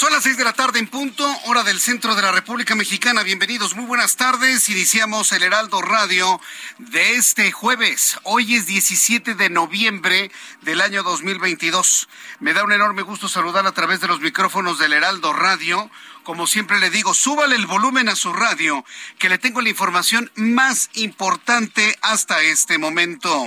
Son las seis de la tarde en punto, hora del centro de la República Mexicana. Bienvenidos, muy buenas tardes. Iniciamos el Heraldo Radio de este jueves. Hoy es 17 de noviembre del año 2022. Me da un enorme gusto saludar a través de los micrófonos del Heraldo Radio. Como siempre le digo, súbale el volumen a su radio, que le tengo la información más importante hasta este momento.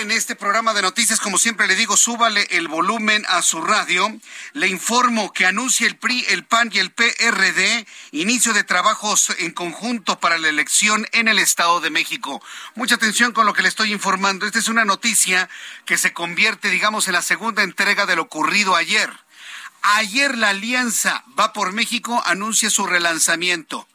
En este programa de noticias, como siempre le digo, súbale el volumen a su radio. Le informo que anuncia el PRI, el PAN y el PRD inicio de trabajos en conjunto para la elección en el Estado de México. Mucha atención con lo que le estoy informando. Esta es una noticia que se convierte, digamos, en la segunda entrega de lo ocurrido ayer. Ayer la Alianza Va por México anuncia su relanzamiento.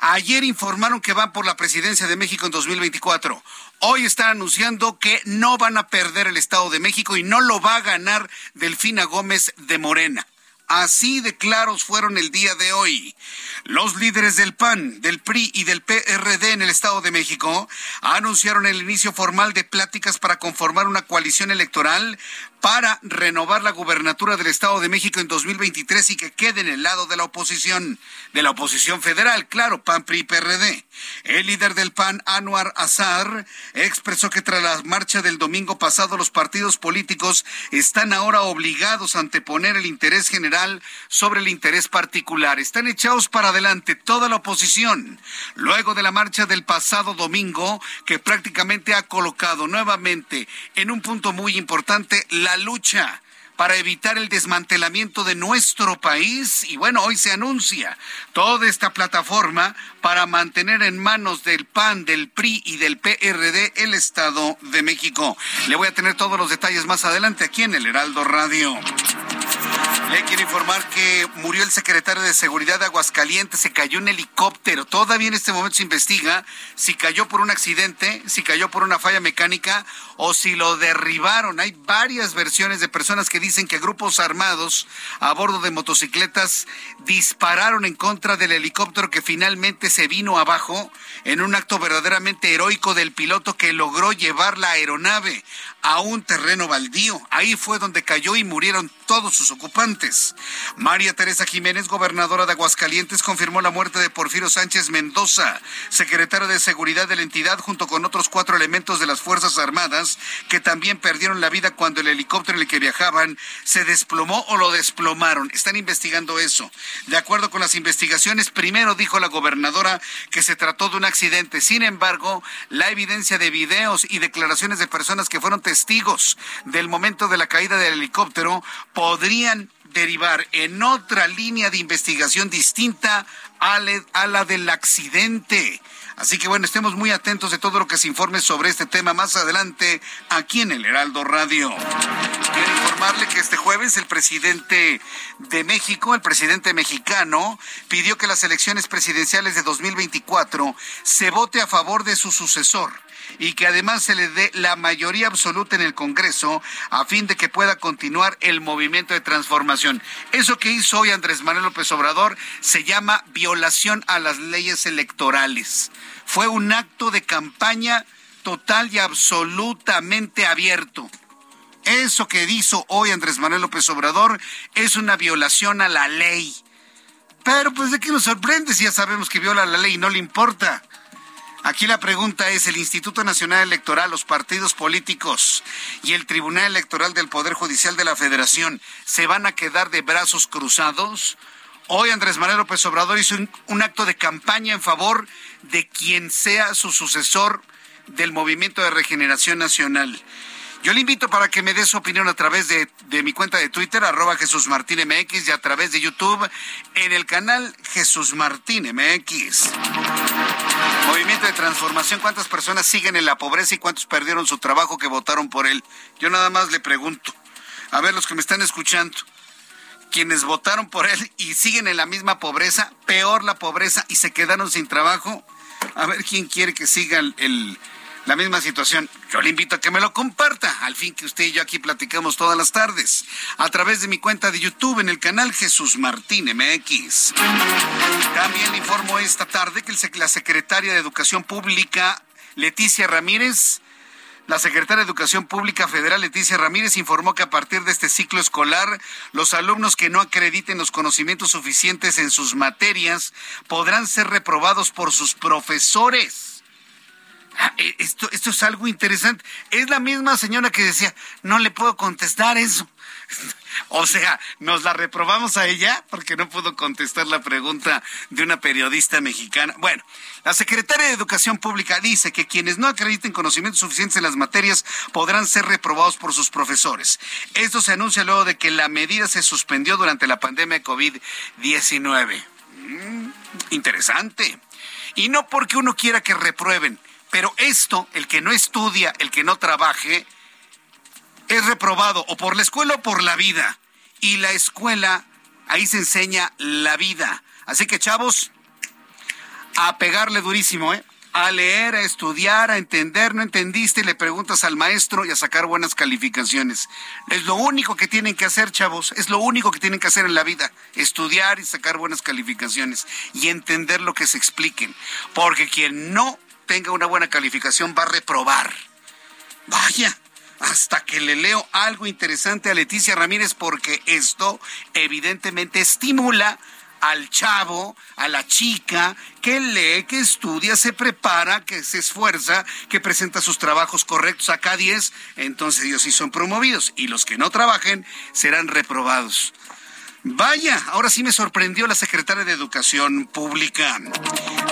Ayer informaron que van por la presidencia de México en 2024. Hoy están anunciando que no van a perder el Estado de México y no lo va a ganar Delfina Gómez de Morena. Así de claros fueron el día de hoy. Los líderes del PAN, del PRI y del PRD en el Estado de México anunciaron el inicio formal de pláticas para conformar una coalición electoral para renovar la gubernatura del Estado de México en 2023 y que quede en el lado de la oposición, de la oposición federal, claro, PAN, PRI PRD. El líder del PAN, Anwar Azar, expresó que tras la marcha del domingo pasado los partidos políticos están ahora obligados a anteponer el interés general sobre el interés particular. Están echados para adelante toda la oposición. Luego de la marcha del pasado domingo, que prácticamente ha colocado nuevamente en un punto muy importante la lucha para evitar el desmantelamiento de nuestro país. Y bueno, hoy se anuncia toda esta plataforma para mantener en manos del PAN, del PRI y del PRD el Estado de México. Le voy a tener todos los detalles más adelante aquí en el Heraldo Radio. Le quiero informar que murió el secretario de Seguridad de Aguascalientes, se cayó un helicóptero. Todavía en este momento se investiga si cayó por un accidente, si cayó por una falla mecánica o si lo derribaron. Hay varias versiones de personas que dicen que grupos armados a bordo de motocicletas dispararon en contra del helicóptero que finalmente se vino abajo en un acto verdaderamente heroico del piloto que logró llevar la aeronave a un terreno baldío. Ahí fue donde cayó y murieron todos sus ocupantes. María Teresa Jiménez, gobernadora de Aguascalientes, confirmó la muerte de Porfirio Sánchez Mendoza, secretario de Seguridad de la entidad, junto con otros cuatro elementos de las Fuerzas Armadas, que también perdieron la vida cuando el helicóptero en el que viajaban se desplomó o lo desplomaron. Están investigando eso. De acuerdo con las investigaciones, primero dijo la gobernadora que se trató de un accidente. Sin embargo, la evidencia de videos y declaraciones de personas que fueron testigos del momento de la caída del helicóptero podrían derivar en otra línea de investigación distinta a la del accidente. Así que bueno, estemos muy atentos de todo lo que se informe sobre este tema más adelante aquí en el Heraldo Radio. Quiero informarle que este jueves el presidente de México, el presidente mexicano, pidió que las elecciones presidenciales de 2024 se vote a favor de su sucesor y que además se le dé la mayoría absoluta en el Congreso a fin de que pueda continuar el movimiento de transformación. Eso que hizo hoy Andrés Manuel López Obrador se llama violación a las leyes electorales. Fue un acto de campaña total y absolutamente abierto. Eso que hizo hoy Andrés Manuel López Obrador es una violación a la ley Pero pues de qué nos sorprende si ya sabemos que viola la ley y no le importa. Aquí la pregunta es, ¿el Instituto Nacional Electoral, los partidos políticos y el Tribunal Electoral del Poder Judicial de la Federación se van a quedar de brazos cruzados? Hoy Andrés Manuel López Obrador hizo un, acto de campaña en favor de quien sea su sucesor del Movimiento de Regeneración Nacional. Yo le invito para que me dé su opinión a través de, mi cuenta de Twitter, arroba Jesús Martín MX, y a través de YouTube en el canal Jesús Martín MX. Movimiento de transformación, ¿cuántas personas siguen en la pobreza y cuántos perdieron su trabajo que votaron por él? Yo nada más le pregunto. A ver, los que me están escuchando, quienes votaron por él y siguen en la misma pobreza, peor la pobreza y se quedaron sin trabajo. A ver quién quiere que siga el la misma situación. Yo le invito a que me lo comparta, al fin que usted y yo aquí platicamos todas las tardes, a través de mi cuenta de YouTube en el canal Jesús Martín MX. También le informo esta tarde que la secretaria de Educación Pública, Leticia Ramírez, la secretaria de Educación Pública Federal, Leticia Ramírez, informó que a partir de este ciclo escolar, los alumnos que no acrediten los conocimientos suficientes en sus materias podrán ser reprobados por sus profesores. Eh, esto, esto es algo interesante. Es la misma señora que decía, no le puedo contestar eso. O sea, nos la reprobamos a ella porque no pudo contestar la pregunta de una periodista mexicana. Bueno, la secretaria de Educación Pública dice que quienes no acrediten conocimientos suficientes en las materias podrán ser reprobados por sus profesores. Esto se anuncia luego de que la medida se suspendió durante la pandemia de COVID-19. Mm, interesante. Y no porque uno quiera que reprueben, pero esto, el que no estudia, el que no trabaje, es reprobado o por la escuela o por la vida. Y la escuela, ahí se enseña la vida. Así que, chavos, a pegarle durísimo, ¿eh? A leer, a estudiar, a entender, no entendiste, le preguntas al maestro y a sacar buenas calificaciones. Es lo único que tienen que hacer, chavos, es lo único que tienen que hacer en la vida, estudiar y sacar buenas calificaciones y entender lo que se expliquen. Porque quien no tenga una buena calificación va a reprobar. Vaya, hasta que le leo algo interesante a Leticia Ramírez porque esto evidentemente estimula al chavo, a la chica, que lee, que estudia, se prepara, que se esfuerza, que presenta sus trabajos correctos a K10, entonces ellos sí son promovidos y los que no trabajen serán reprobados. Vaya, ahora sí me sorprendió la secretaria de Educación Pública.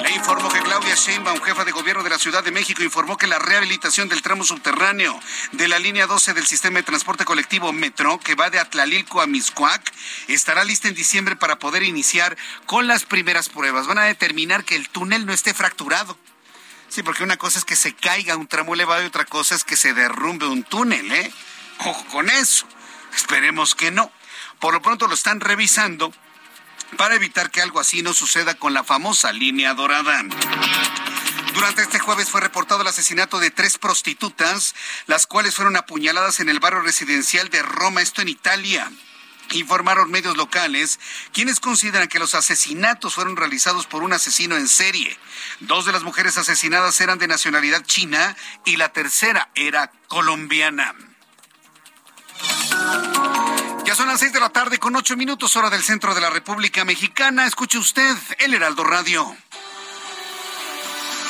Le informó que Claudia Sheinbaum, jefa de gobierno de la Ciudad de México, informó que la rehabilitación del tramo subterráneo de la línea 12 del sistema de transporte colectivo Metro, que va de Atlalilco a Miscuac, estará lista en diciembre para poder iniciar con las primeras pruebas. Van a determinar que el túnel no esté fracturado. Sí, porque una cosa es que se caiga un tramo elevado y otra cosa es que se derrumbe un túnel, ¿eh? Ojo con eso. Esperemos que no. Por lo pronto lo están revisando para evitar que algo así no suceda con la famosa línea dorada. Durante este jueves fue reportado el asesinato de tres prostitutas, las cuales fueron apuñaladas en el barrio residencial de Roma, esto en Italia. Informaron medios locales, quienes consideran que los asesinatos fueron realizados por un asesino en serie. Dos de las mujeres asesinadas eran de nacionalidad china y la tercera era colombiana. Ya son las seis de la tarde con ocho minutos hora del centro de la República Mexicana. Escuche usted el Heraldo Radio.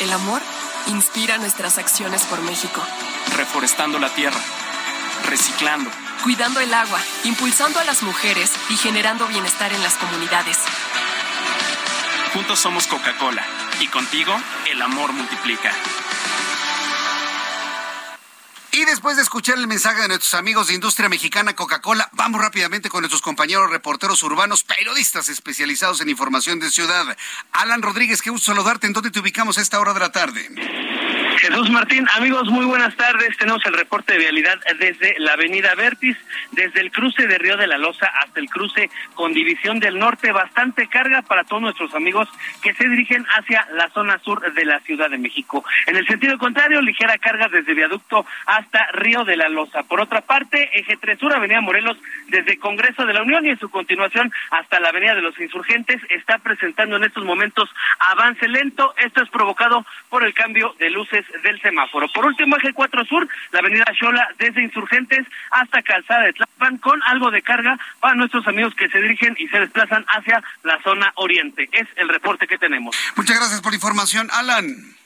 El amor inspira nuestras acciones por México. Reforestando la tierra, reciclando, cuidando el agua, impulsando a las mujeres y generando bienestar en las comunidades. Juntos somos Coca-Cola y contigo el amor multiplica. Y después de escuchar el mensaje de nuestros amigos de Industria Mexicana Coca-Cola, vamos rápidamente con nuestros compañeros reporteros urbanos, periodistas especializados en información de ciudad. Alan Rodríguez, qué gusto saludarte. ¿En dónde te ubicamos a esta hora de la tarde? Jesús Martín, amigos, muy buenas tardes. Tenemos el reporte de vialidad desde la avenida Vertis, desde el cruce de Río de la Loza hasta el cruce con División del Norte. Bastante carga para todos nuestros amigos que se dirigen hacia la zona sur de la Ciudad de México. En el sentido contrario, ligera carga desde Viaducto hasta Río de la Loza. Por otra parte, Eje 3 Sur, Avenida Morelos, desde Congreso de la Unión y en su continuación hasta la Avenida de los Insurgentes, está presentando en estos momentos avance lento. Esto es provocado por el cambio de luces del semáforo. Por último, eje 4 Sur, la avenida Xola desde Insurgentes hasta Calzada de Tlapan con algo de carga para nuestros amigos que se dirigen y se desplazan hacia la zona oriente. Es el reporte que tenemos. Muchas gracias por la información, Alan.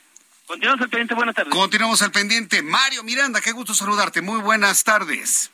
Continuamos al pendiente, buenas tardes. Continuamos al pendiente. Mario Miranda, qué gusto saludarte. Muy buenas tardes.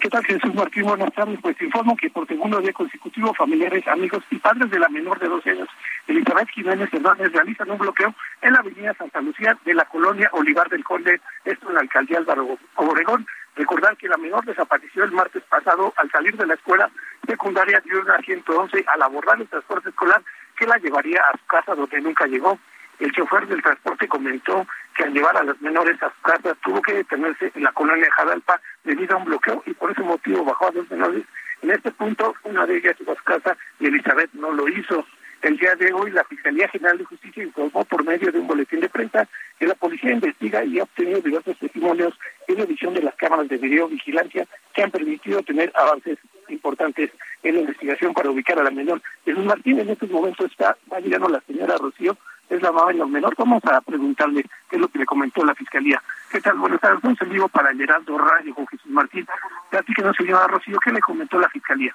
¿Qué tal, Jesús Martín? Buenas tardes. Pues informo que por segundo día consecutivo, familiares, amigos y padres de la menor de 12 años, Elizabeth Jiménez Hernández, realizan un bloqueo en la avenida Santa Lucía de la colonia Olivar del Conde, esto en la alcaldía Álvaro Obregón. Recordar que la menor desapareció el martes pasado al salir de la escuela secundaria de una 111 al abordar el transporte escolar que la llevaría a su casa donde nunca llegó. El chofer del transporte comentó que al llevar a las menores a su casa tuvo que detenerse en la colonia Jadalpa debido a un bloqueo y por ese motivo bajó a dos menores. En este punto, una de ellas fue a su casa y Elizabeth no lo hizo. El día de hoy, la Fiscalía General de Justicia informó por medio de un boletín de prensa que la policía investiga y ha obtenido diversos testimonios en la edición de las cámaras de videovigilancia que han permitido tener avances importantes en la investigación para ubicar a la menor. Jesús Martín en estos momentos está, va la señora Rocío es la mamá de los menor. Vamos a preguntarle qué es lo que le comentó la Fiscalía. ¿Qué tal? Buenas tardes. Un saludo para el Heraldo Radio con Jesús Martín. Platíquenos, señora Rocío, ¿qué le comentó la Fiscalía?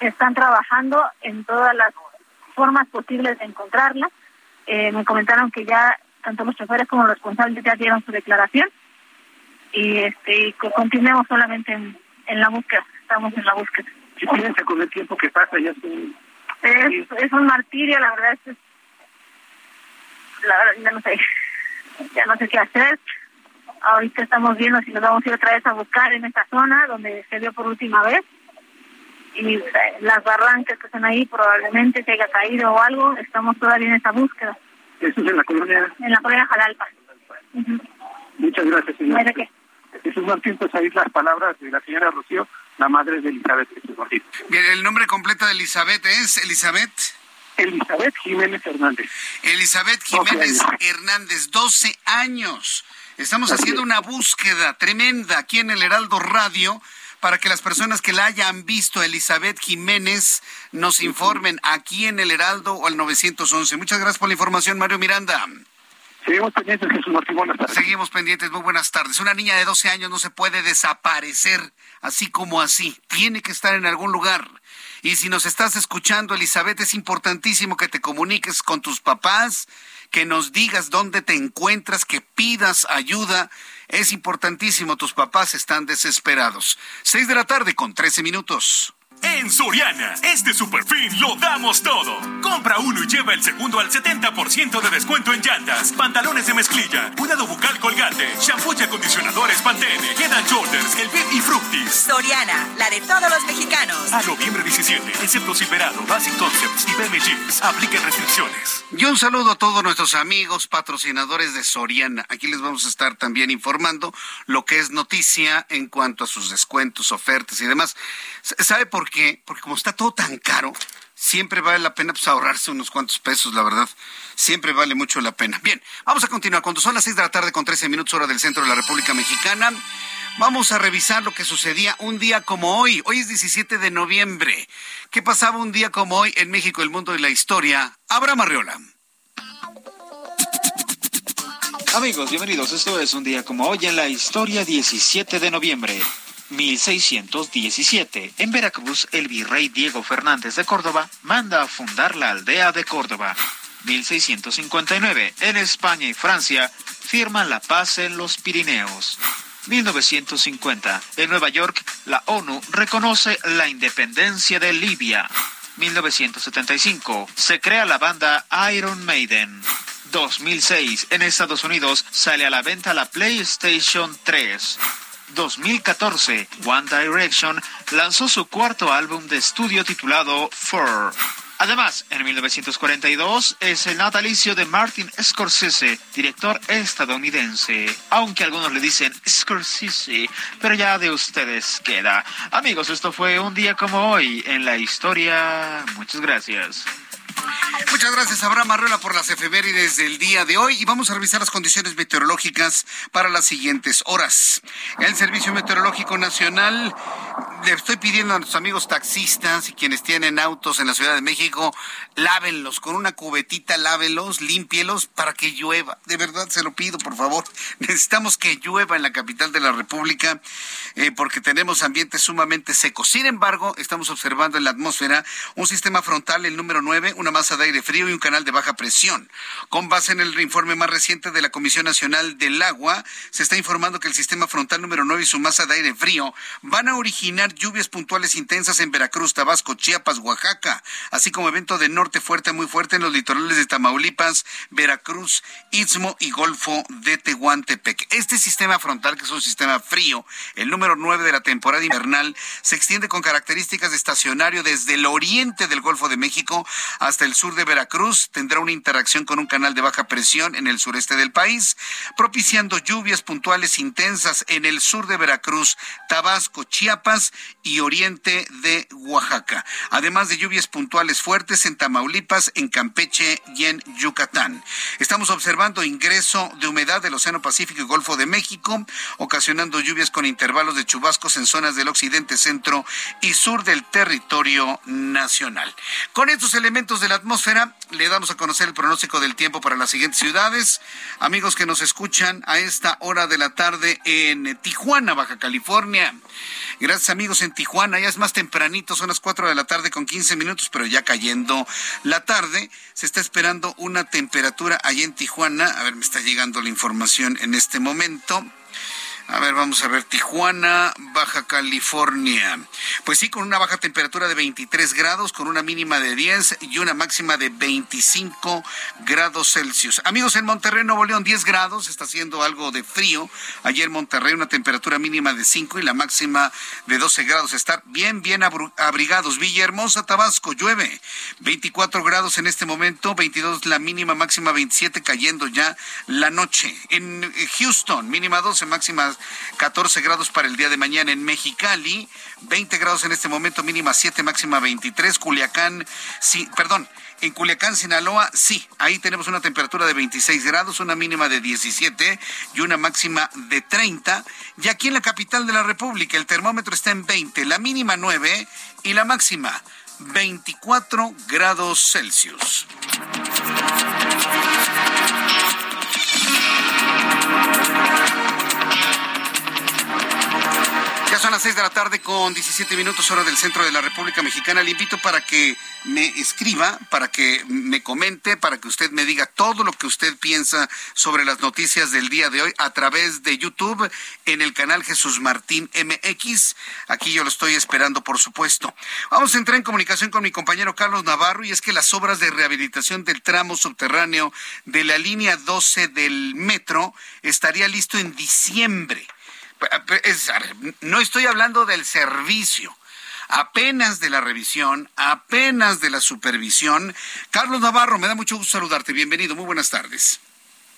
Están trabajando en todas las formas posibles de encontrarla. Eh, me comentaron que ya tanto los choferes como los responsables ya dieron su declaración y este continuemos solamente en, en, la búsqueda. Estamos en la búsqueda. ¿Qué piensa con el tiempo que pasa? Ya es, es un martirio, la verdad es la verdad ya no sé, ya no sé qué hacer. Ahorita estamos viendo si nos vamos a ir otra vez a buscar en esta zona donde se vio por última vez. Y eh, las barrancas que están ahí probablemente se haya caído o algo, estamos todavía en esa búsqueda. ¿Eso es en la colonia? En la colonia Jalalpa. Muchas gracias, señor. ¿De qué? Jesús Martín, pues ahí las palabras de la señora Rocío, la madre de Elizabeth Jesús Martín. Bien, el nombre completo de Elizabeth es Elizabeth. Elizabeth Jiménez Hernández. Elizabeth Jiménez Hernández, 12 años. Estamos haciendo una búsqueda tremenda aquí en el Heraldo Radio para que las personas que la hayan visto, Elizabeth Jiménez, nos informen aquí en el Heraldo o al 911. Muchas gracias por la información, Mario Miranda. Seguimos pendientes, Jesús Martín. Buenas tardes. Seguimos pendientes, muy buenas tardes. Una niña de 12 años no se puede desaparecer así como así. Tiene que estar en algún lugar. Y si nos estás escuchando, Elizabeth, es importantísimo que te comuniques con tus papás, que nos digas dónde te encuentras, que pidas ayuda. Es importantísimo, tus papás están desesperados. Seis de la tarde con trece minutos. En Soriana, este super fin lo damos todo. Compra uno y lleva el segundo al 70% de descuento en llantas, pantalones de mezclilla, cuidado bucal colgate, shampoo y acondicionadores Pantene, Head Shoulders, el Big y Fructis. Soriana, la de todos los mexicanos. A noviembre 17, excepto Silverado, Basic Concepts y BM Jeans. Apliquen restricciones. Y un saludo a todos nuestros amigos patrocinadores de Soriana. Aquí les vamos a estar también informando lo que es noticia en cuanto a sus descuentos, ofertas y demás. ¿Sabe por qué? Porque como está todo tan caro, siempre vale la pena pues, ahorrarse unos cuantos pesos, la verdad. Siempre vale mucho la pena. Bien, vamos a continuar. Cuando son las seis de la tarde con 13 minutos hora del centro de la República Mexicana, vamos a revisar lo que sucedía un día como hoy. Hoy es 17 de noviembre. ¿Qué pasaba un día como hoy en México, el mundo y la historia? Abraham Arreola. Amigos, bienvenidos. Esto es un día como hoy en la historia 17 de noviembre. 1617. En Veracruz, el virrey Diego Fernández de Córdoba manda a fundar la aldea de Córdoba. 1659. En España y Francia firman la paz en los Pirineos. 1950. En Nueva York, la ONU reconoce la independencia de Libia. 1975. Se crea la banda Iron Maiden. 2006. En Estados Unidos sale a la venta la PlayStation 3. 2014, One Direction lanzó su cuarto álbum de estudio titulado Four. Además, en 1942 es el natalicio de Martin Scorsese, director estadounidense. Aunque algunos le dicen Scorsese, pero ya de ustedes queda. Amigos, esto fue un día como hoy en la historia. Muchas gracias. Muchas gracias, Abraham Arreola, por las efemérides del día de hoy. Y vamos a revisar las condiciones meteorológicas para las siguientes horas. El Servicio Meteorológico Nacional le estoy pidiendo a nuestros amigos taxistas y quienes tienen autos en la Ciudad de México, lávenlos con una cubetita, lávenlos, límpielos para que llueva. De verdad se lo pido, por favor. Necesitamos que llueva en la capital de la República eh, porque tenemos ambientes sumamente secos. Sin embargo, estamos observando en la atmósfera un sistema frontal, el número 9, una masa de aire frío y un canal de baja presión. Con base en el informe más reciente de la Comisión Nacional del Agua, se está informando que el sistema frontal número 9 y su masa de aire frío van a originar lluvias puntuales intensas en Veracruz, Tabasco, Chiapas, Oaxaca, así como evento de norte fuerte, muy fuerte en los litorales de Tamaulipas, Veracruz, Istmo y Golfo de Tehuantepec. Este sistema frontal, que es un sistema frío, el número 9 de la temporada invernal, se extiende con características de estacionario desde el oriente del Golfo de México hasta el sur de Veracruz. Tendrá una interacción con un canal de baja presión en el sureste del país, propiciando lluvias puntuales intensas en el sur de Veracruz, Tabasco, Chiapas y oriente de Oaxaca, además de lluvias puntuales fuertes en Tamaulipas, en Campeche y en Yucatán. Estamos observando ingreso de humedad del Océano Pacífico y Golfo de México, ocasionando lluvias con intervalos de chubascos en zonas del occidente, centro y sur del territorio nacional. Con estos elementos de la atmósfera, le damos a conocer el pronóstico del tiempo para las siguientes ciudades. Amigos que nos escuchan a esta hora de la tarde en Tijuana, Baja California. Gracias amigos en Tijuana, ya es más tempranito, son las 4 de la tarde con 15 minutos, pero ya cayendo la tarde, se está esperando una temperatura allí en Tijuana, a ver, me está llegando la información en este momento. A ver, vamos a ver, Tijuana, Baja California. Pues sí, con una baja temperatura de 23 grados, con una mínima de 10 y una máxima de 25 grados Celsius. Amigos, en Monterrey, Nuevo León, 10 grados, está haciendo algo de frío. Ayer en Monterrey, una temperatura mínima de 5 y la máxima de 12 grados. Estar bien, bien abrigados. Villahermosa, Tabasco, llueve. 24 grados en este momento, 22 la mínima, máxima 27, cayendo ya la noche. En Houston, mínima 12, máxima 14 grados para el día de mañana en Mexicali, 20 grados en este momento, mínima 7, máxima 23, Culiacán, sí, perdón, en Culiacán, Sinaloa, sí, ahí tenemos una temperatura de 26 grados, una mínima de 17 y una máxima de 30. Y aquí en la capital de la República el termómetro está en 20, la mínima 9 y la máxima 24 grados Celsius. Las seis de la tarde con 17 minutos hora del centro de la República Mexicana. Le invito para que me escriba, para que me comente, para que usted me diga todo lo que usted piensa sobre las noticias del día de hoy a través de YouTube en el canal Jesús Martín MX. Aquí yo lo estoy esperando, por supuesto. Vamos a entrar en comunicación con mi compañero Carlos Navarro y es que las obras de rehabilitación del tramo subterráneo de la línea 12 del metro estaría listo en diciembre no estoy hablando del servicio, apenas de la revisión, apenas de la supervisión. Carlos Navarro, me da mucho gusto saludarte. Bienvenido, muy buenas tardes.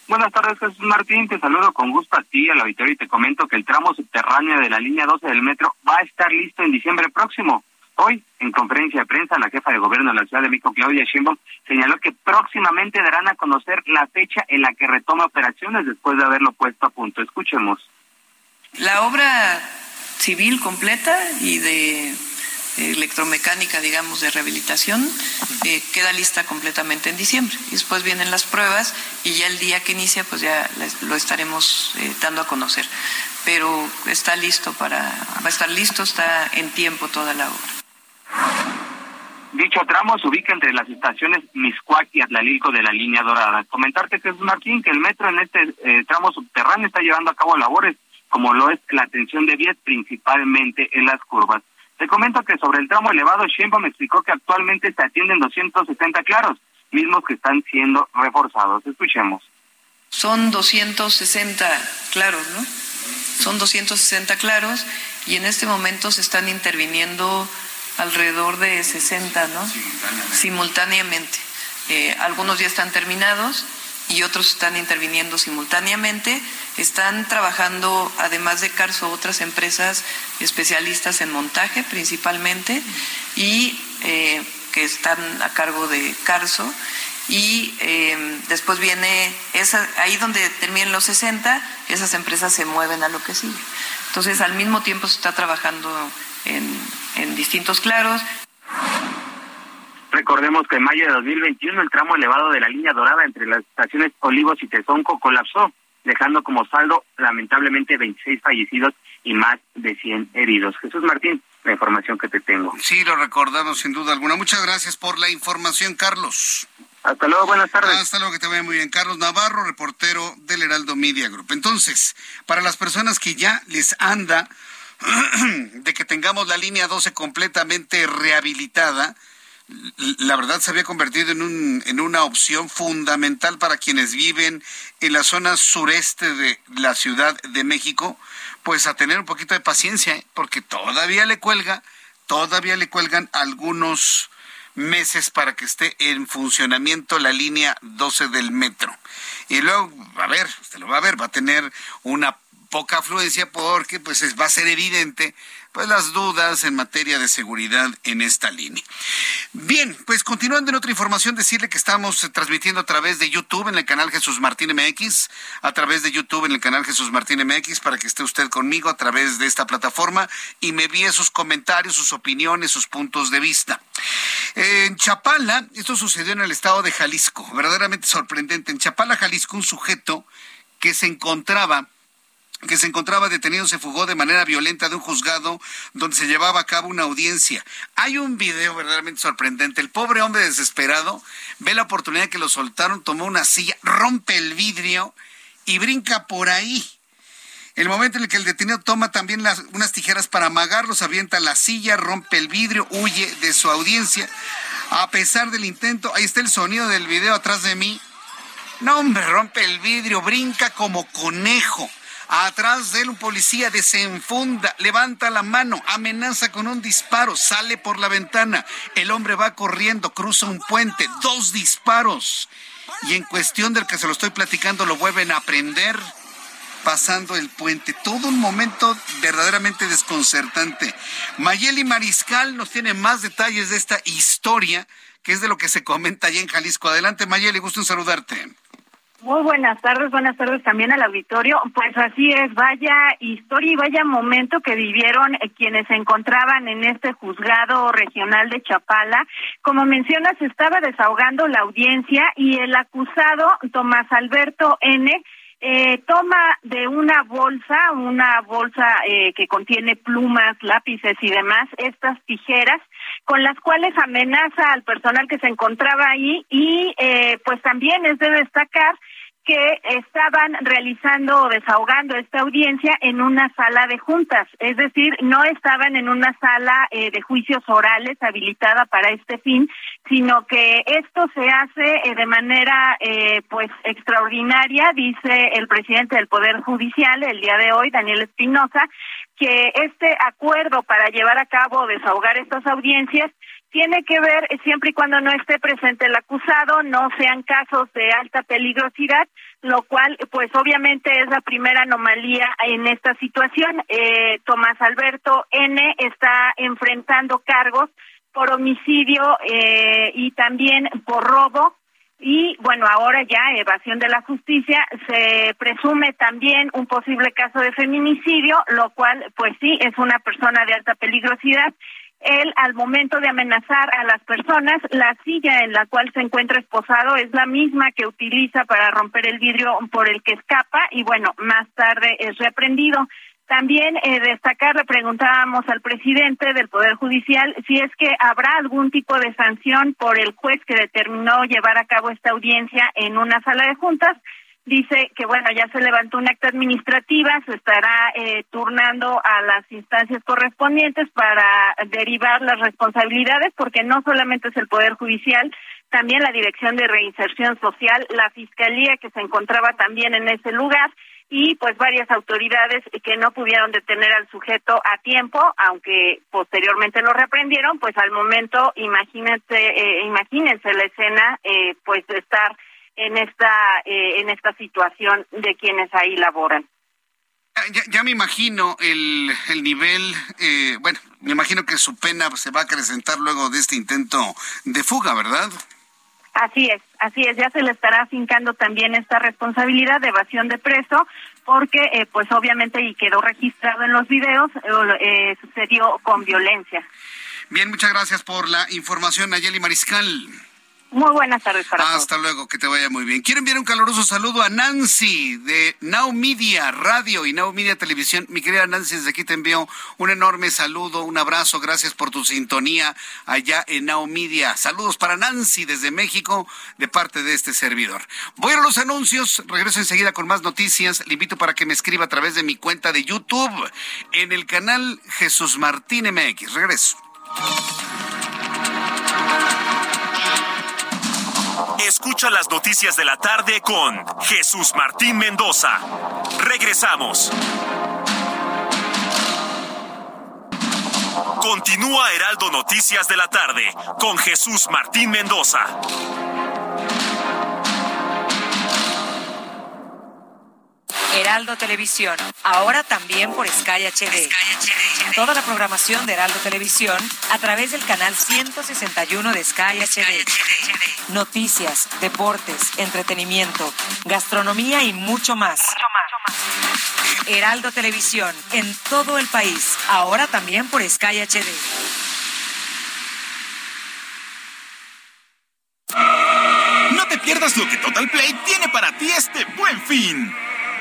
Buenas tardes, Jesús Martín. Te saludo con gusto a ti, al auditorio, y te comento que el tramo subterráneo de la línea 12 del metro va a estar listo en diciembre próximo. Hoy, en conferencia de prensa, la jefa de gobierno de la Ciudad de México, Claudia Sheinbaum, señaló que próximamente darán a conocer la fecha en la que retoma operaciones después de haberlo puesto a punto. Escuchemos. La obra civil completa y de electromecánica, digamos, de rehabilitación, eh, queda lista completamente en diciembre. Y después vienen las pruebas y ya el día que inicia, pues ya lo estaremos eh, dando a conocer. Pero está listo para, va a estar listo, está en tiempo toda la obra. Dicho tramo se ubica entre las estaciones Miscuac y Atlalilco de la línea dorada. Comentarte, Jesús Martín, que el metro en este eh, tramo subterráneo está llevando a cabo labores como lo es la atención de vías principalmente en las curvas. Te comento que sobre el tramo elevado, Sheinbaum me explicó que actualmente se atienden 260 claros, mismos que están siendo reforzados. Escuchemos. Son 260 claros, ¿no? Son 260 claros y en este momento se están interviniendo alrededor de 60, ¿no? Simultáneamente. Simultáneamente. Eh, algunos ya están terminados y otros están interviniendo simultáneamente. Están trabajando, además de Carso, otras empresas especialistas en montaje principalmente y eh, que están a cargo de Carso. Y eh, después viene, esa, ahí donde terminan los 60, esas empresas se mueven a lo que sigue. Entonces, al mismo tiempo se está trabajando en, en distintos claros. Recordemos que en mayo de 2021 el tramo elevado de la línea dorada entre las estaciones Olivos y Tezonco colapsó, dejando como saldo lamentablemente 26 fallecidos y más de 100 heridos. Jesús Martín, la información que te tengo. Sí, lo recordamos sin duda alguna. Muchas gracias por la información, Carlos. Hasta luego, buenas tardes. Hasta luego, que te vaya muy bien. Carlos Navarro, reportero del Heraldo Media Group. Entonces, para las personas que ya les anda de que tengamos la línea 12 completamente rehabilitada, la verdad se había convertido en, un, en una opción fundamental para quienes viven en la zona sureste de la Ciudad de México, pues a tener un poquito de paciencia, ¿eh? porque todavía le cuelga, todavía le cuelgan algunos meses para que esté en funcionamiento la línea 12 del metro. Y luego, a ver, usted lo va a ver, va a tener una poca afluencia porque pues va a ser evidente pues las dudas en materia de seguridad en esta línea. Bien, pues continuando en otra información, decirle que estamos eh, transmitiendo a través de YouTube en el canal Jesús Martín MX, a través de YouTube en el canal Jesús Martín MX, para que esté usted conmigo a través de esta plataforma y me envíe sus comentarios, sus opiniones, sus puntos de vista. En Chapala, esto sucedió en el estado de Jalisco, verdaderamente sorprendente. En Chapala, Jalisco, un sujeto que se encontraba que se encontraba detenido se fugó de manera violenta de un juzgado donde se llevaba a cabo una audiencia. Hay un video verdaderamente sorprendente. El pobre hombre desesperado ve la oportunidad que lo soltaron, tomó una silla, rompe el vidrio y brinca por ahí. El momento en el que el detenido toma también unas tijeras para amagarlos, avienta la silla, rompe el vidrio, huye de su audiencia. A pesar del intento, ahí está el sonido del video atrás de mí. No, hombre, rompe el vidrio, brinca como conejo. Atrás de él un policía desenfunda, levanta la mano, amenaza con un disparo, sale por la ventana. El hombre va corriendo, cruza un puente, dos disparos. Y en cuestión del que se lo estoy platicando, lo vuelven a prender pasando el puente. Todo un momento verdaderamente desconcertante. Mayeli Mariscal nos tiene más detalles de esta historia, que es de lo que se comenta allá en Jalisco. Adelante, Mayeli, gusto en saludarte. Muy buenas tardes, buenas tardes también al auditorio. Pues así es, vaya historia y vaya momento que vivieron eh, quienes se encontraban en este juzgado regional de Chapala. Como mencionas, estaba desahogando la audiencia y el acusado, Tomás Alberto N., eh, toma de una bolsa, una bolsa eh, que contiene plumas, lápices y demás, estas tijeras con las cuales amenaza al personal que se encontraba ahí y eh, pues también es de destacar que estaban realizando o desahogando esta audiencia en una sala de juntas, es decir, no estaban en una sala eh, de juicios orales habilitada para este fin, sino que esto se hace eh, de manera eh, pues extraordinaria, dice el presidente del Poder Judicial el día de hoy, Daniel Espinosa, que este acuerdo para llevar a cabo o desahogar estas audiencias tiene que ver siempre y cuando no esté presente el acusado, no sean casos de alta peligrosidad, lo cual pues obviamente es la primera anomalía en esta situación. Eh, Tomás Alberto N está enfrentando cargos por homicidio eh, y también por robo. Y bueno, ahora ya evasión de la justicia, se presume también un posible caso de feminicidio, lo cual pues sí es una persona de alta peligrosidad él al momento de amenazar a las personas, la silla en la cual se encuentra esposado es la misma que utiliza para romper el vidrio por el que escapa y bueno, más tarde es reprendido. También eh, destacar, le preguntábamos al presidente del Poder Judicial si es que habrá algún tipo de sanción por el juez que determinó llevar a cabo esta audiencia en una sala de juntas dice que bueno ya se levantó un acta administrativa se estará eh, turnando a las instancias correspondientes para derivar las responsabilidades porque no solamente es el poder judicial también la dirección de reinserción social la fiscalía que se encontraba también en ese lugar y pues varias autoridades que no pudieron detener al sujeto a tiempo, aunque posteriormente lo reprendieron, pues al momento imagínense, eh, imagínense la escena, eh, pues de estar en esta eh, en esta situación de quienes ahí laboran. Ya, ya me imagino el, el nivel, eh, bueno, me imagino que su pena se va a acrecentar luego de este intento de fuga, ¿verdad? Así es, así es, ya se le estará afincando también esta responsabilidad de evasión de preso, porque eh, pues obviamente y quedó registrado en los videos, eh, sucedió con violencia. Bien, muchas gracias por la información, Nayeli Mariscal. Muy buenas tardes para Hasta todos. luego, que te vaya muy bien. Quiero enviar un caluroso saludo a Nancy de Now Media Radio y Now Media Televisión. Mi querida Nancy, desde aquí te envío un enorme saludo, un abrazo. Gracias por tu sintonía allá en Now Media. Saludos para Nancy desde México de parte de este servidor. Voy a los anuncios, regreso enseguida con más noticias. Le invito para que me escriba a través de mi cuenta de YouTube en el canal Jesús Martín MX. Regreso. Escucha las noticias de la tarde con Jesús Martín Mendoza. Regresamos. Continúa Heraldo Noticias de la tarde con Jesús Martín Mendoza. Heraldo Televisión, ahora también por Sky HD. Toda la programación de Heraldo Televisión a través del canal 161 de Sky HD. Noticias, deportes, entretenimiento, gastronomía y mucho más. Heraldo Televisión, en todo el país, ahora también por Sky HD. No te pierdas lo que Total Play tiene para ti este buen fin.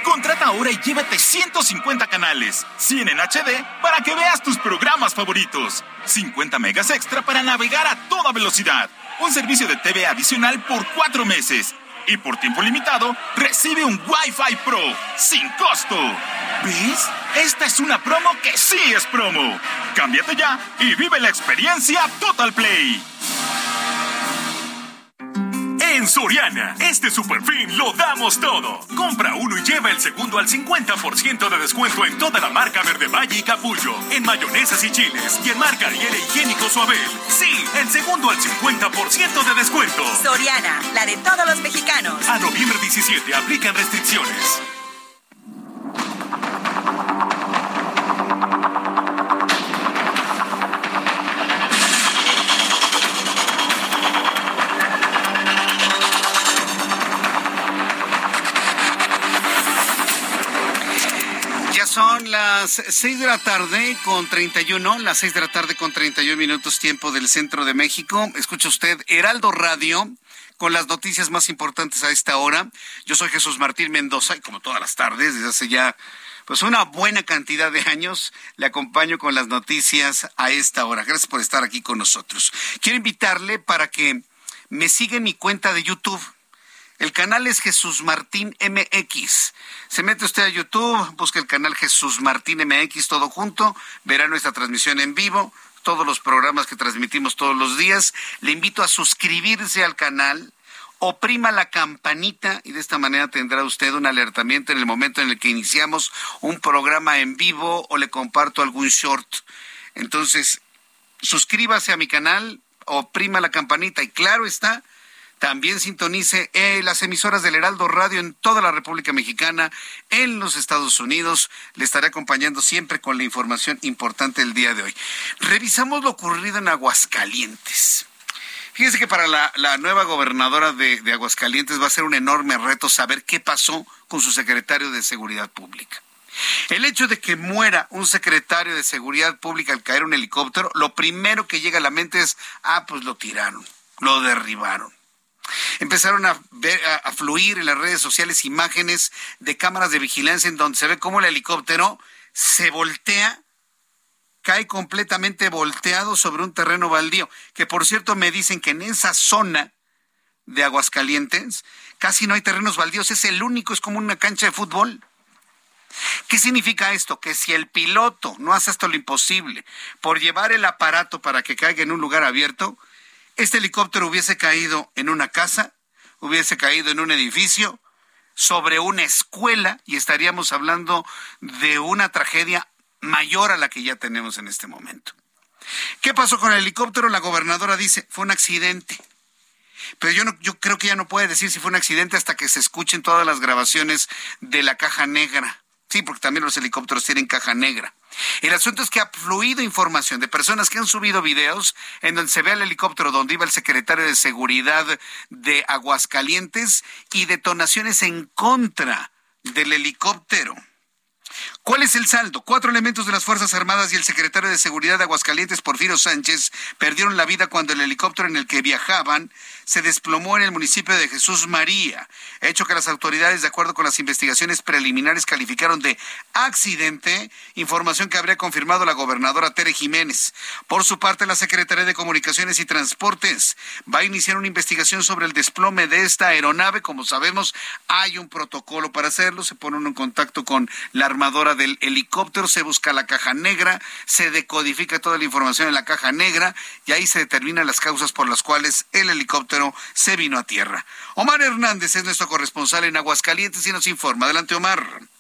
Contrata ahora y llévate 150 canales, 100 en HD para que veas tus programas favoritos, 50 megas extra para navegar a toda velocidad, un servicio de TV adicional por cuatro meses y por tiempo limitado recibe un Wi-Fi Pro sin costo. ¿Ves? Esta es una promo que sí es promo. Cámbiate ya y vive la experiencia Total Play. En Soriana, este superfin lo damos todo. Compra uno y lleva el segundo al 50% de descuento en toda la marca Verde Valle y Capullo, en mayonesas y chiles y en marca Ariel e Higiénico Suabel. Sí, el segundo al 50% de descuento. Soriana, la de todos los mexicanos. A noviembre 17 aplican restricciones. Las 6 de la tarde con 31, las 6 de la tarde con 31 minutos tiempo del centro de México. Escucha usted Heraldo Radio con las noticias más importantes a esta hora. Yo soy Jesús Martín Mendoza y como todas las tardes, desde hace ya pues una buena cantidad de años, le acompaño con las noticias a esta hora. Gracias por estar aquí con nosotros. Quiero invitarle para que me siga en mi cuenta de YouTube. El canal es Jesús Martín MX. Se mete usted a YouTube, busca el canal Jesús Martín MX todo junto, verá nuestra transmisión en vivo, todos los programas que transmitimos todos los días. Le invito a suscribirse al canal, oprima la campanita y de esta manera tendrá usted un alertamiento en el momento en el que iniciamos un programa en vivo o le comparto algún short. Entonces, suscríbase a mi canal, oprima la campanita y claro está, también sintonice eh, las emisoras del Heraldo Radio en toda la República Mexicana, en los Estados Unidos. Le estaré acompañando siempre con la información importante del día de hoy. Revisamos lo ocurrido en Aguascalientes. Fíjese que para la, nueva gobernadora de, de Aguascalientes va a ser un enorme reto saber qué pasó con su secretario de Seguridad Pública. El hecho de que muera un secretario de Seguridad Pública al caer un helicóptero, lo primero que llega a la mente es, ah, pues lo tiraron, lo derribaron. Empezaron a, ver, a, fluir en las redes sociales imágenes de cámaras de vigilancia en donde se ve cómo el helicóptero se voltea, cae completamente volteado sobre un terreno baldío, que por cierto me dicen que en esa zona de Aguascalientes casi no hay terrenos baldíos, es el único, es como una cancha de fútbol. ¿Qué significa esto? Que si el piloto no hace hasta lo imposible por llevar el aparato para que caiga en un lugar abierto, este helicóptero hubiese caído en una casa, hubiese caído en un edificio, sobre una escuela y estaríamos hablando de una tragedia mayor a la que ya tenemos en este momento. ¿Qué pasó con el helicóptero? La gobernadora dice, fue un accidente. Pero yo, no, yo creo que ya no puede decir si fue un accidente hasta que se escuchen todas las grabaciones de la caja negra. Sí, porque también los helicópteros tienen caja negra. El asunto es que ha fluido información de personas que han subido videos en donde se ve el helicóptero donde iba el secretario de Seguridad de Aguascalientes y detonaciones en contra del helicóptero. ¿Cuál es el saldo? Cuatro elementos de las Fuerzas Armadas y el secretario de Seguridad de Aguascalientes, Porfirio Sánchez, perdieron la vida cuando el helicóptero en el que viajaban se desplomó en el municipio de Jesús María, hecho que las autoridades, de acuerdo con las investigaciones preliminares, calificaron de accidente, información que habría confirmado la gobernadora Tere Jiménez. Por su parte, la Secretaría de Comunicaciones y Transportes va a iniciar una investigación sobre el desplome de esta aeronave. Como sabemos, hay un protocolo para hacerlo, se pone en contacto con la armadora del helicóptero, se busca la caja negra, se decodifica toda la información en la caja negra y ahí se determinan las causas por las cuales el helicóptero se vino a tierra. Omar Hernández es nuestro corresponsal en Aguascalientes y nos informa. Adelante, Omar.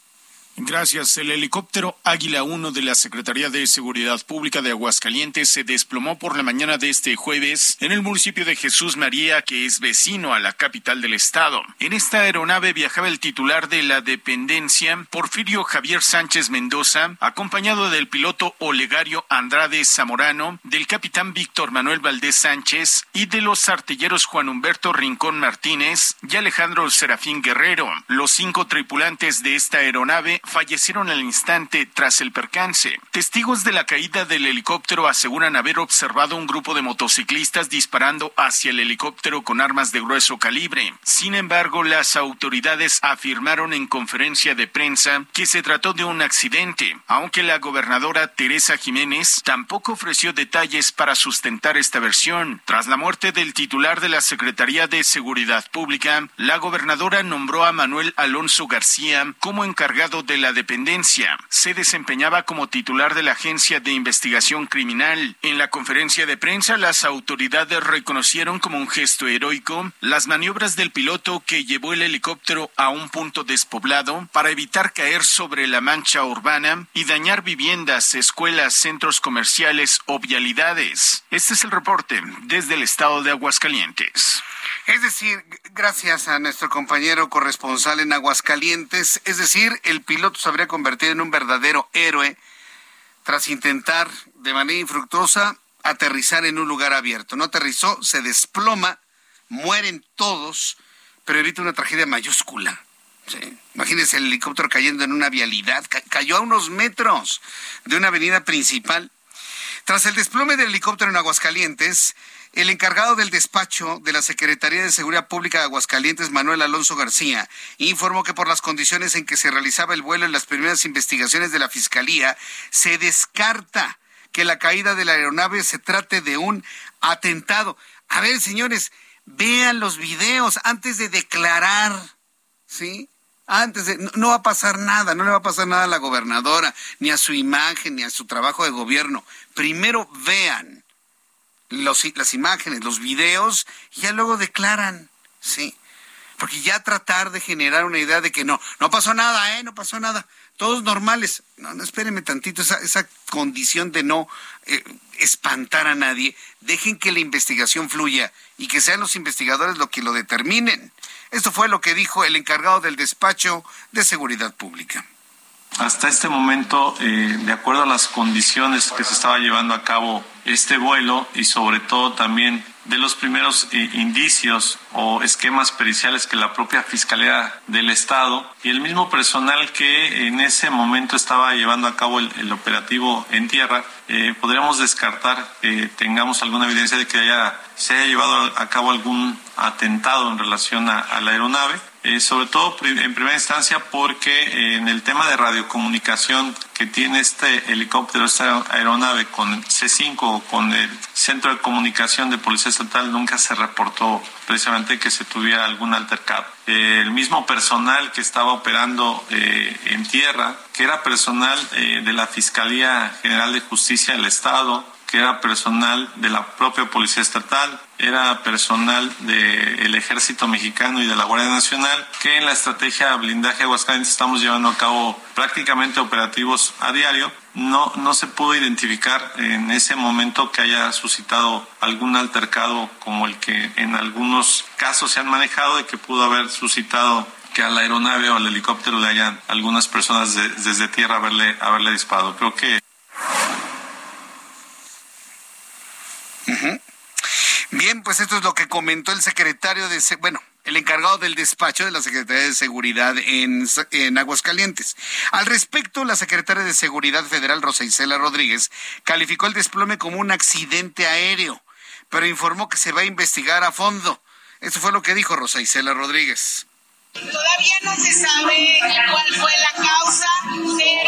Gracias. El helicóptero Águila 1 de la Secretaría de Seguridad Pública de Aguascalientes se desplomó por la mañana de este jueves en el municipio de Jesús María, que es vecino a la capital del estado. En esta aeronave viajaba el titular de la dependencia, Porfirio Javier Sánchez Mendoza, acompañado del piloto Olegario Andrade Zamorano, del capitán Víctor Manuel Valdés Sánchez y de los artilleros Juan Humberto Rincón Martínez y Alejandro Serafín Guerrero. Los cinco tripulantes de esta aeronave fallecieron al instante tras el percance. Testigos de la caída del helicóptero aseguran haber observado un grupo de motociclistas disparando hacia el helicóptero con armas de grueso calibre. Sin embargo, las autoridades afirmaron en conferencia de prensa que se trató de un accidente, aunque la gobernadora Teresa Jiménez tampoco ofreció detalles para sustentar esta versión. Tras la muerte del titular de la Secretaría de Seguridad Pública, la gobernadora nombró a Manuel Alonso García como encargado de la dependencia. Se desempeñaba como titular de la Agencia de Investigación Criminal. En la conferencia de prensa, las autoridades reconocieron como un gesto heroico las maniobras del piloto que llevó el helicóptero a un punto despoblado para evitar caer sobre la mancha urbana y dañar viviendas, escuelas, centros comerciales o vialidades. Este es el reporte desde el estado de Aguascalientes. Es decir, gracias a nuestro compañero corresponsal en Aguascalientes, es decir, el piloto se habría convertido en un verdadero héroe tras intentar de manera infructuosa aterrizar en un lugar abierto. No aterrizó, se desploma, mueren todos, pero evita una tragedia mayúscula. Imagínense el helicóptero cayendo en una vialidad, cayó a unos metros de una avenida principal. Tras el desplome del helicóptero en Aguascalientes, el encargado del despacho de la Secretaría de Seguridad Pública de Aguascalientes, Manuel Alonso García, informó que por las condiciones en que se realizaba el vuelo en las primeras investigaciones de la Fiscalía, se descarta que la caída de la aeronave se trate de un atentado. A ver, señores, vean los videos antes de declarar, ¿sí? Antes de, no, no, va a pasar nada, no le va a pasar nada a la gobernadora, ni a su imagen, ni a su trabajo de gobierno. Primero vean las imágenes, los videos, y ya luego declaran, sí. Porque ya tratar de generar una idea de que no, no pasó nada, ¿eh? No pasó nada. Todos normales. No, no espérenme tantito, esa, esa condición de no eh, espantar a nadie. Dejen que la investigación fluya y que sean los investigadores los que lo determinen. Esto fue lo que dijo el encargado del despacho de seguridad pública. Hasta este momento, eh, de acuerdo a las condiciones que se estaba llevando a cabo este vuelo y sobre todo también de los primeros eh, indicios o esquemas periciales que la propia Fiscalía del Estado y el mismo personal que en ese momento estaba llevando a cabo el, operativo en tierra, eh, podríamos descartar que tengamos alguna evidencia de que haya, se haya llevado a cabo algún atentado en relación a la aeronave eh, sobre todo en primera instancia porque eh, en el tema de radiocomunicación que tiene este helicóptero, esta aeronave con C5 o con el Centro de Comunicación de Policía Estatal, nunca se reportó precisamente que se tuviera algún altercado. Eh, el mismo personal que estaba operando en tierra, que era personal de la Fiscalía General de Justicia del Estado, que era personal de la propia Policía Estatal, era personal del de Ejército Mexicano y de la Guardia Nacional, que en la estrategia blindaje Aguascalientes estamos llevando a cabo prácticamente operativos a diario. No, no se pudo identificar en ese momento que haya suscitado algún altercado como el que en algunos casos se han manejado y que pudo haber suscitado que a la aeronave o al helicóptero le hayan algunas personas de, desde tierra haberle, haberle disparado. Creo que pues esto es lo que comentó el secretario de, bueno, el encargado del despacho de la Secretaría de Seguridad en, en, Aguascalientes. Al respecto, la secretaria de Seguridad Federal, Rosa Isela Rodríguez, calificó el desplome como un accidente aéreo, pero informó que se va a investigar a fondo. Eso fue lo que dijo Rosa Isela Rodríguez. Todavía no se sabe cuál fue la causa, pero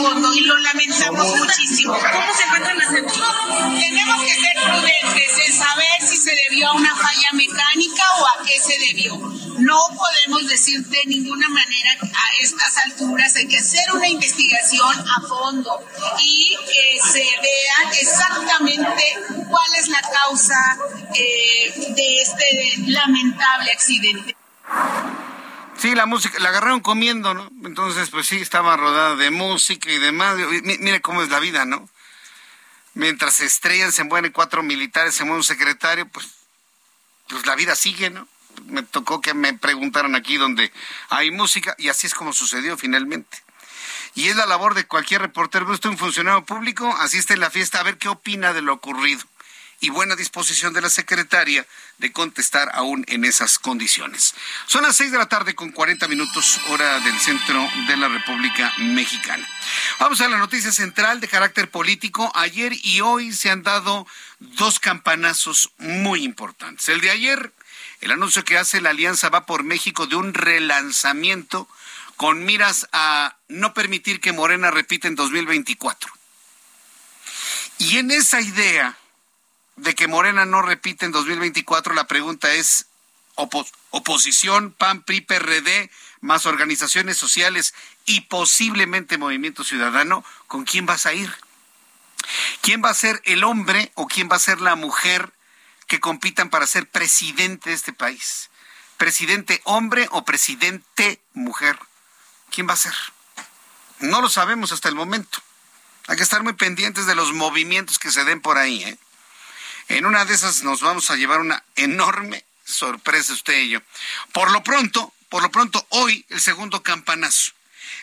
fondo y lo lamentamos muchísimo. ¿Cómo se encuentran las Tenemos que ser prudentes en saber si se debió a una falla mecánica o a qué se debió. No podemos decir de ninguna manera a estas alturas hay que hacer una investigación a fondo y que se vea exactamente cuál es la causa eh, de este lamentable accidente. Sí, la música, la agarraron comiendo, ¿no? Entonces, pues sí, estaba rodada de música y demás. Mire cómo es la vida, ¿no? Mientras se estrellan, se mueren cuatro militares, se muere un secretario, pues, pues la vida sigue, ¿no? Me tocó que me preguntaran aquí donde hay música y así es como sucedió finalmente. Y es la labor de cualquier reportero, usted un funcionario público, asiste a la fiesta a ver qué opina de lo ocurrido y buena disposición de la secretaria de contestar aún en esas condiciones. Son las seis de la tarde con 40 minutos hora del centro de la República Mexicana. Vamos a la noticia central de carácter político. Ayer y hoy se han dado dos campanazos muy importantes. El de ayer, el anuncio que hace la Alianza Va por México de un relanzamiento con miras a no permitir que Morena repita en 2024. Y en esa idea, de que Morena no repite en 2024, la pregunta es, oposición, PAN, PRI, PRD, más organizaciones sociales y posiblemente Movimiento Ciudadano, ¿con quién vas a ir? ¿Quién va a ser el hombre o quién va a ser la mujer que compitan para ser presidente de este país? ¿Presidente hombre o presidente mujer? ¿Quién va a ser? No lo sabemos hasta el momento. Hay que estar muy pendientes de los movimientos que se den por ahí, ¿eh? En una de esas nos vamos a llevar una enorme sorpresa usted y yo. Por lo pronto, por lo pronto, hoy el segundo campanazo.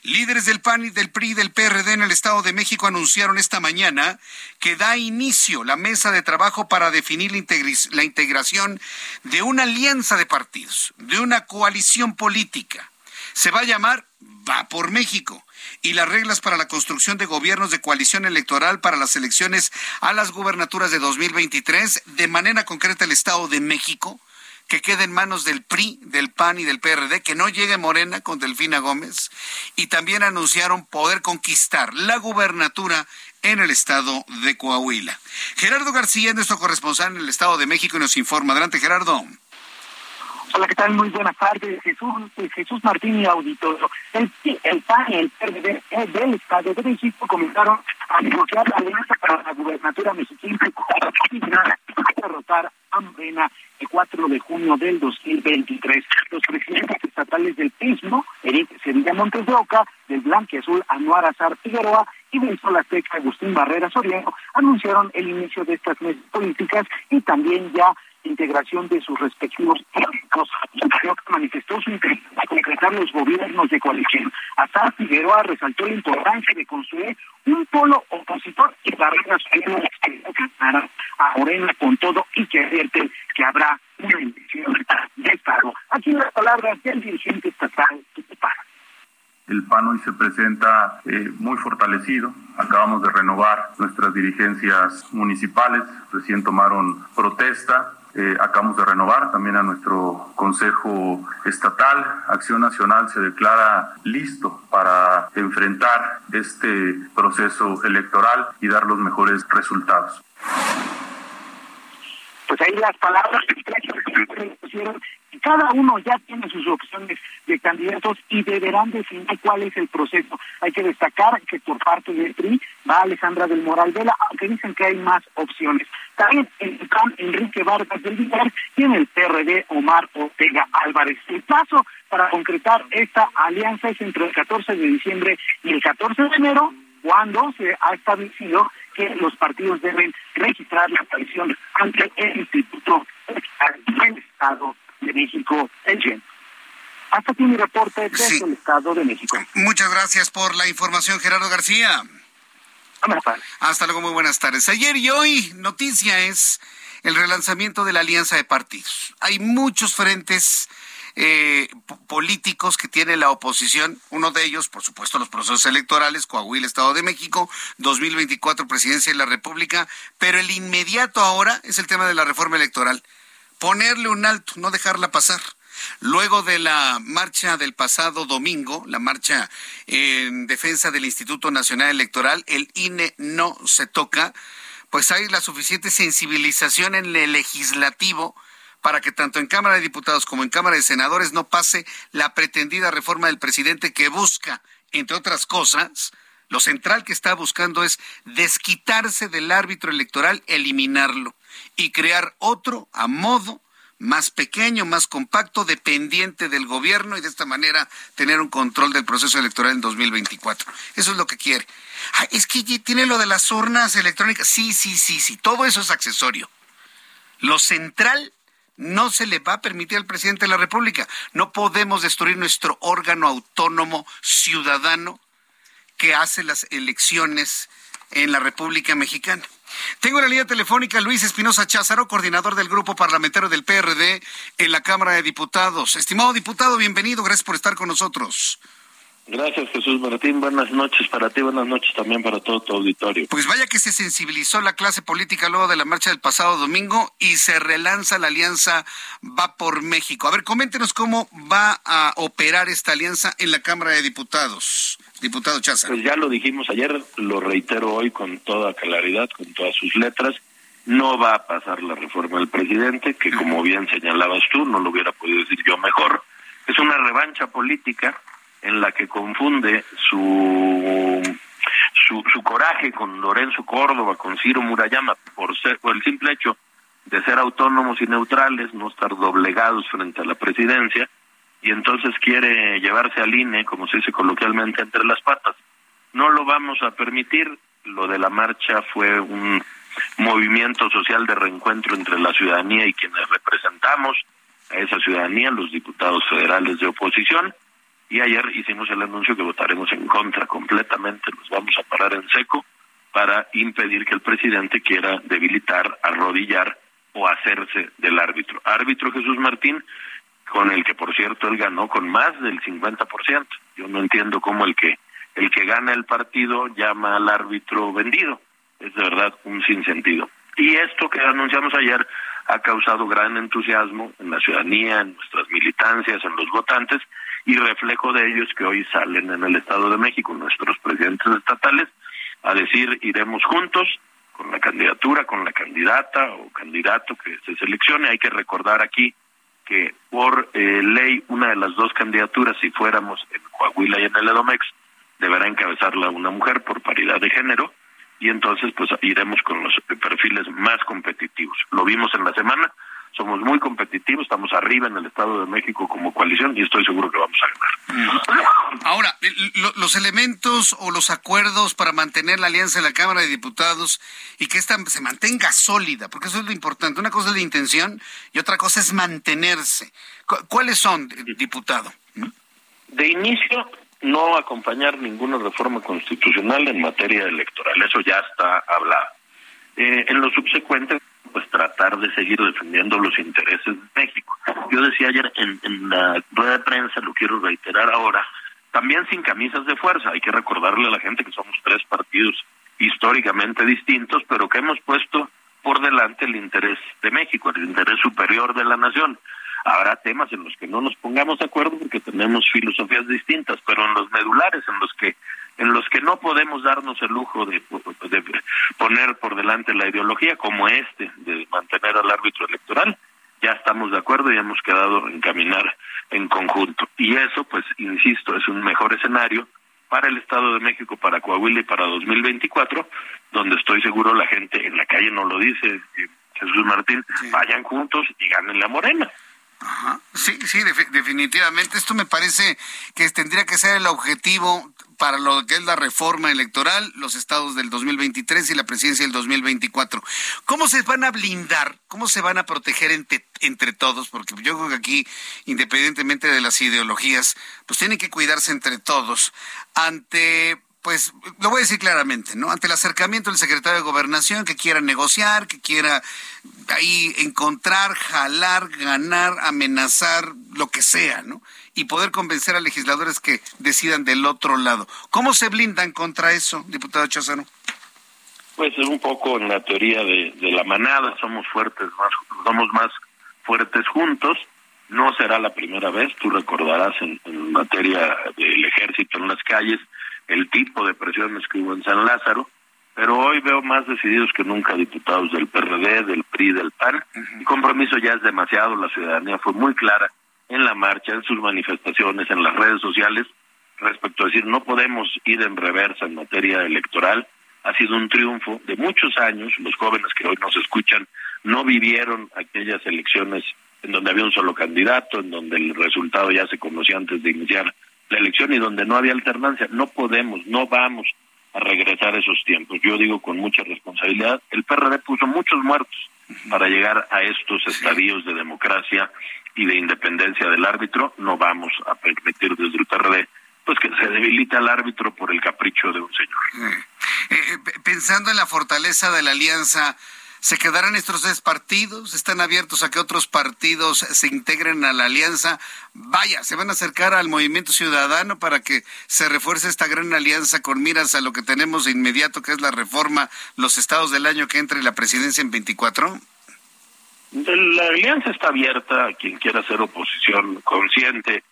Líderes del PAN y del PRI y del PRD en el Estado de México anunciaron esta mañana que da inicio la mesa de trabajo para definir la, integración de una alianza de partidos, de una coalición política. Se va a llamar Va por México y las reglas para la construcción de gobiernos de coalición electoral para las elecciones a las gubernaturas de 2023, de manera concreta el Estado de México, que quede en manos del PRI, del PAN y del PRD, que no llegue Morena con Delfina Gómez, y también anunciaron poder conquistar la gubernatura en el estado de Coahuila. Gerardo García es nuestro corresponsal en el Estado de México y nos informa. Adelante, Gerardo. Hola, ¿qué tal? Muy buenas tardes. Jesús, eh, Jesús Martín y Auditorio. El, el PAN y el PRD eh, del Estado de México comenzaron a negociar la alianza para la gubernatura mexicana y derrotar a Morena el 4 de junio del 2023. Los presidentes estatales del PISMO, Eric Sevilla Montes de Oca, del Blanque Azul Anuar Azar Figueroa y del Solateca Agustín Barrera Soriano, anunciaron el inicio de estas mesas políticas y también ya integración de sus respectivos políticos. manifestó su interés a concretar los gobiernos de coalición. Azar Figueroa resaltó la importancia de construir un polo opositor y barreras que a Morena con todo y que advierte que habrá una intención de Estado. Aquí las palabras del dirigente estatal el PAN hoy se presenta eh, muy fortalecido. Acabamos de renovar nuestras dirigencias municipales, recién tomaron protesta eh, acabamos de renovar también a nuestro Consejo Estatal. Acción Nacional se declara listo para enfrentar este proceso electoral y dar los mejores resultados. Pues ahí las palabras que cada uno ya tiene sus opciones de candidatos y deberán definir cuál es el proceso. Hay que destacar que por parte del PRI va Alejandra del Moral Vela, aunque dicen que hay más opciones. También en el CAM, Enrique Vargas del Villar y en el PRD, Omar Ortega Álvarez. El paso para concretar esta alianza es entre el 14 de diciembre y el 14 de enero, cuando se ha establecido que los partidos deben registrar la coalición ante el Instituto del Estado de México, el GEN. Hasta aquí mi reporte desde el Estado de México. Muchas gracias por la información, Gerardo García. Hasta luego, muy buenas tardes. Ayer y hoy, noticia es el relanzamiento de la alianza de partidos. Hay muchos frentes eh, políticos que tiene la oposición. Uno de ellos, por supuesto, los procesos electorales, Coahuila, Estado de México, 2024, Presidencia de la República. Pero el inmediato ahora es el tema de la reforma electoral. Ponerle un alto, no dejarla pasar. Luego de la marcha del pasado domingo, la marcha en defensa del Instituto Nacional Electoral, el INE no se toca, pues hay la suficiente sensibilización en el legislativo para que tanto en Cámara de Diputados como en Cámara de Senadores no pase la pretendida reforma del presidente que busca, entre otras cosas, lo central que está buscando es desquitarse del árbitro electoral, eliminarlo y crear otro a modo más pequeño, más compacto, dependiente del gobierno y de esta manera tener un control del proceso electoral en 2024. Eso es lo que quiere. es que tiene lo de las urnas electrónicas. Sí, sí, sí, sí, todo eso es accesorio. Lo central no se le va a permitir al presidente de la República. No podemos destruir nuestro órgano autónomo ciudadano que hace las elecciones en la República Mexicana. Tengo la línea telefónica Luis Espinosa Cházaro, coordinador del grupo parlamentario del PRD en la Cámara de Diputados. Estimado diputado, bienvenido, gracias por estar con nosotros. Gracias, Jesús Martín. Buenas noches para ti, buenas noches también para todo tu auditorio. Pues vaya que se sensibilizó la clase política luego de la marcha del pasado domingo y se relanza la alianza Va por México. A ver, coméntenos cómo va a operar esta alianza en la Cámara de Diputados. Diputado Chaza. Pues ya lo dijimos ayer, lo reitero hoy con toda claridad, con todas sus letras. No va a pasar la reforma del presidente, que como bien señalabas tú, no lo hubiera podido decir yo mejor. Es una revancha política en la que confunde su, su, su coraje con Lorenzo Córdoba, con Ciro Murayama, por, ser, por el simple hecho de ser autónomos y neutrales, no estar doblegados frente a la presidencia, y entonces quiere llevarse al INE, como se dice coloquialmente, entre las patas. No lo vamos a permitir. Lo de la marcha fue un movimiento social de reencuentro entre la ciudadanía y quienes representamos a esa ciudadanía, los diputados federales de oposición, y ayer hicimos el anuncio que votaremos en contra completamente, nos vamos a parar en seco para impedir que el presidente quiera debilitar, arrodillar o hacerse del árbitro. Árbitro Jesús Martín, con el que por cierto él ganó con más del 50%. Yo no entiendo cómo el que el que gana el partido llama al árbitro vendido. Es de verdad un sinsentido. Y esto que anunciamos ayer ha causado gran entusiasmo en la ciudadanía, en nuestras militancias, en los votantes, y reflejo de ellos que hoy salen en el Estado de México nuestros presidentes estatales a decir iremos juntos con la candidatura, con la candidata o candidato que se seleccione. Hay que recordar aquí que por eh, ley una de las dos candidaturas, si fuéramos en Coahuila y en el Edomex, deberá encabezarla una mujer por paridad de género y entonces pues iremos con los perfiles más competitivos. Lo vimos en la semana, somos muy competitivos, estamos arriba en el Estado de México como coalición y estoy seguro que vamos a ganar. Ahora, los elementos o los acuerdos para mantener la alianza en la Cámara de Diputados y que esta se mantenga sólida, porque eso es lo importante. Una cosa es la intención y otra cosa es mantenerse. ¿Cuáles son, diputado? De inicio, no acompañar ninguna reforma constitucional en materia electoral, eso ya está hablado. Eh, en lo subsecuente, pues tratar de seguir defendiendo los intereses de México. Yo decía ayer en, la rueda de prensa, lo quiero reiterar ahora, también sin camisas de fuerza, hay que recordarle a la gente que somos tres partidos históricamente distintos, pero que hemos puesto por delante el interés de México, el interés superior de la nación. Habrá temas en los que no nos pongamos de acuerdo porque tenemos filosofías distintas, pero en los medulares, en los que en los que no podemos darnos el lujo de, poner por delante la ideología como este, de mantener al árbitro electoral, ya estamos de acuerdo y hemos quedado en caminar en conjunto. Y eso, pues, insisto, es un mejor escenario para el Estado de México, para Coahuila y para 2024, donde estoy seguro la gente en la calle no lo dice, Jesús Martín, vayan juntos y ganen la morena. Sí, sí, definitivamente. Esto me parece que tendría que ser el objetivo para lo que es la reforma electoral, los estados del 2023 y la presidencia del 2024. ¿Cómo se van a blindar? ¿Cómo se van a proteger entre, entre todos? Porque yo creo que aquí, independientemente de las ideologías, pues tienen que cuidarse entre todos ante pues lo voy a decir claramente, ¿no? Ante el acercamiento del secretario de Gobernación que quiera negociar, que quiera ahí encontrar, jalar, ganar, amenazar, lo que sea, ¿no? Y poder convencer a legisladores que decidan del otro lado. ¿Cómo se blindan contra eso, diputado Chazano? Pues es un poco en la teoría de, la manada, somos fuertes, más, somos más fuertes juntos. No será la primera vez, tú recordarás en, en materia del ejército en las calles, el tipo de presiones que hubo en San Lázaro, pero hoy veo más decididos que nunca diputados del PRD, del PRI, del PAN. El compromiso ya es demasiado, la ciudadanía fue muy clara en la marcha, en sus manifestaciones, en las redes sociales, respecto a decir no podemos ir en reversa en materia electoral. Ha sido un triunfo de muchos años. Los jóvenes que hoy nos escuchan no vivieron aquellas elecciones en donde había un solo candidato, en donde el resultado ya se conocía antes de iniciar la elección y donde no había alternancia. No podemos, no vamos a regresar a esos tiempos. Yo digo con mucha responsabilidad, el PRD puso muchos muertos para llegar a estos estadios de democracia y de independencia del árbitro. No vamos a permitir desde el PRD pues que se debilite al árbitro por el capricho de un señor. Eh, eh, pensando en la fortaleza de la alianza ¿Se quedarán estos tres partidos? ¿Están abiertos a que otros partidos se integren a la alianza? Vaya, se van a acercar al movimiento ciudadano para que se refuerce esta gran alianza con miras a lo que tenemos de inmediato, que es la reforma, los estados del año que entre la presidencia en 24. La alianza está abierta a quien quiera hacer oposición consciente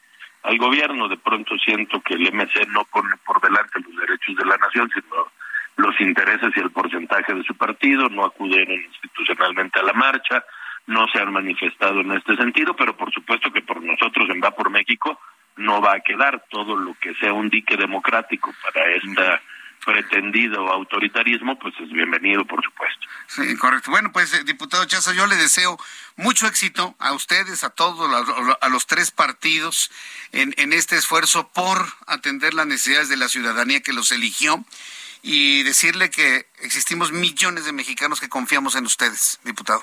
al gobierno. De pronto siento que el MC no pone por delante los derechos de la nación, sino los intereses y el porcentaje de su partido, no acudieron institucionalmente a la marcha, no se han manifestado en este sentido, pero por supuesto que por nosotros en Va por México no va a quedar todo lo que sea un dique democrático para este pretendido autoritarismo, pues es bienvenido, por supuesto. Sí, correcto. Bueno, pues, eh, diputado Chaza, yo le deseo mucho éxito a ustedes, a todos, a, los tres partidos, en, en este esfuerzo por atender las necesidades de la ciudadanía que los eligió y decirle que existimos millones de mexicanos que confiamos en ustedes, diputado.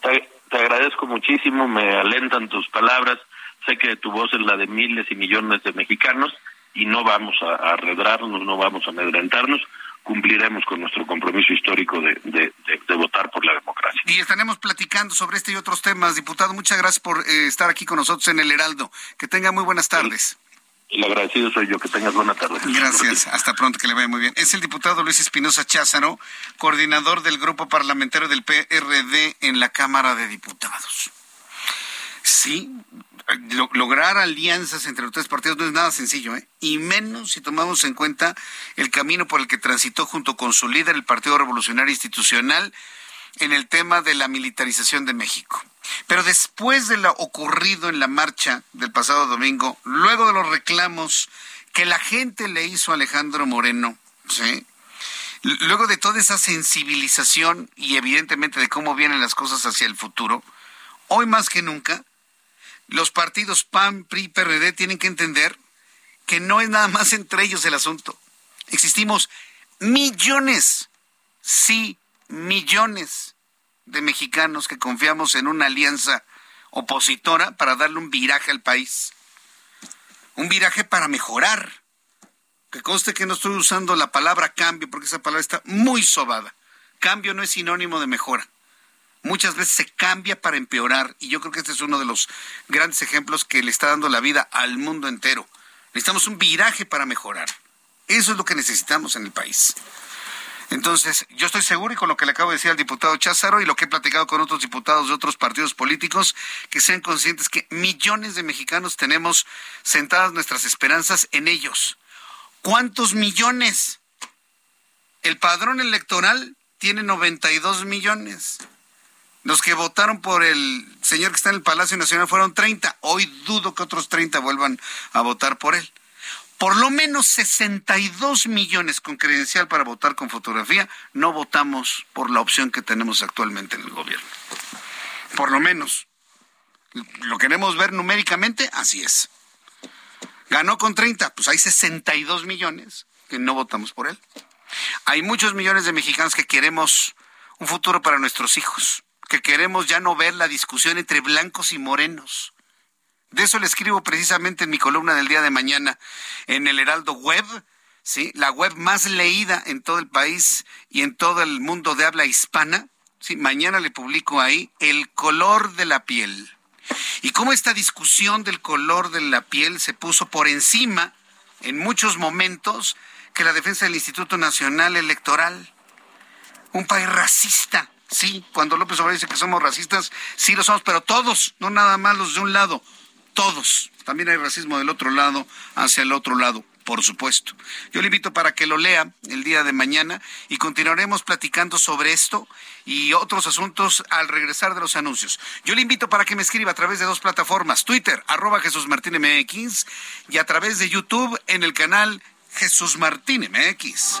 Te, agradezco muchísimo, me alentan tus palabras, sé que tu voz es la de miles y millones de mexicanos y no vamos a arredrarnos, no vamos a amedrentarnos, cumpliremos con nuestro compromiso histórico de, de, votar por la democracia. Y estaremos platicando sobre este y otros temas. Diputado, muchas gracias por eh, estar aquí con nosotros en el Heraldo. Que tenga muy buenas tardes. El agradecido soy yo. Que tengas buena tarde. Gracias. Hasta pronto, que le vaya muy bien. Es el diputado Luis Espinosa Cházaro, coordinador del grupo parlamentario del PRD en la Cámara de Diputados. Sí, lograr alianzas entre los tres partidos no es nada sencillo, ¿eh? y menos si tomamos en cuenta el camino por el que transitó junto con su líder, el Partido Revolucionario Institucional, en el tema de la militarización de México. Pero después de lo ocurrido en la marcha del pasado domingo, luego de los reclamos que la gente le hizo a Alejandro Moreno, luego de toda esa sensibilización y evidentemente de cómo vienen las cosas hacia el futuro, hoy más que nunca, los partidos PAN, PRI, PRD tienen que entender que no es nada más entre ellos el asunto. Existimos millones, sí, millones de mexicanos que confiamos en una alianza opositora para darle un viraje al país. Un viraje para mejorar. Que conste que no estoy usando la palabra cambio porque esa palabra está muy sobada. Cambio no es sinónimo de mejora. Muchas veces se cambia para empeorar y yo creo que este es uno de los grandes ejemplos que le está dando la vida al mundo entero. Necesitamos un viraje para mejorar. Eso es lo que necesitamos en el país. Entonces, yo estoy seguro y con lo que le acabo de decir al diputado Cházaro y lo que he platicado con otros diputados de otros partidos políticos, que sean conscientes que millones de mexicanos tenemos sentadas nuestras esperanzas en ellos. ¿Cuántos millones? El padrón electoral tiene 92 millones. Los que votaron por el señor que está en el Palacio Nacional fueron 30. Hoy dudo que otros 30 vuelvan a votar por él por lo menos 62 millones con credencial para votar con fotografía, no votamos por la opción que tenemos actualmente en el gobierno. Por lo menos. ¿Lo queremos ver numéricamente? Así es. Ganó con 30, pues hay 62 millones que no votamos por él. Hay muchos millones de mexicanos que queremos un futuro para nuestros hijos, que queremos ya no ver la discusión entre blancos y morenos, de eso le escribo precisamente en mi columna del día de mañana en el Heraldo Web, ¿sí? La web más leída en todo el país y en todo el mundo de habla hispana. Sí, mañana le publico ahí El color de la piel. Y cómo esta discusión del color de la piel se puso por encima en muchos momentos que la defensa del Instituto Nacional Electoral. Un país racista, sí, cuando López Obrador dice que somos racistas, sí lo somos, pero todos, no nada más los de un lado, todos. También hay racismo del otro lado hacia el otro lado por supuesto. Yo le invito para que lo lea el día de mañana y continuaremos platicando sobre esto y otros asuntos al regresar de los anuncios. Yo le invito para que me escriba a través de dos plataformas, Twitter, arroba Jesús Martín MX, y a través de YouTube en el canal Jesús Martín MX.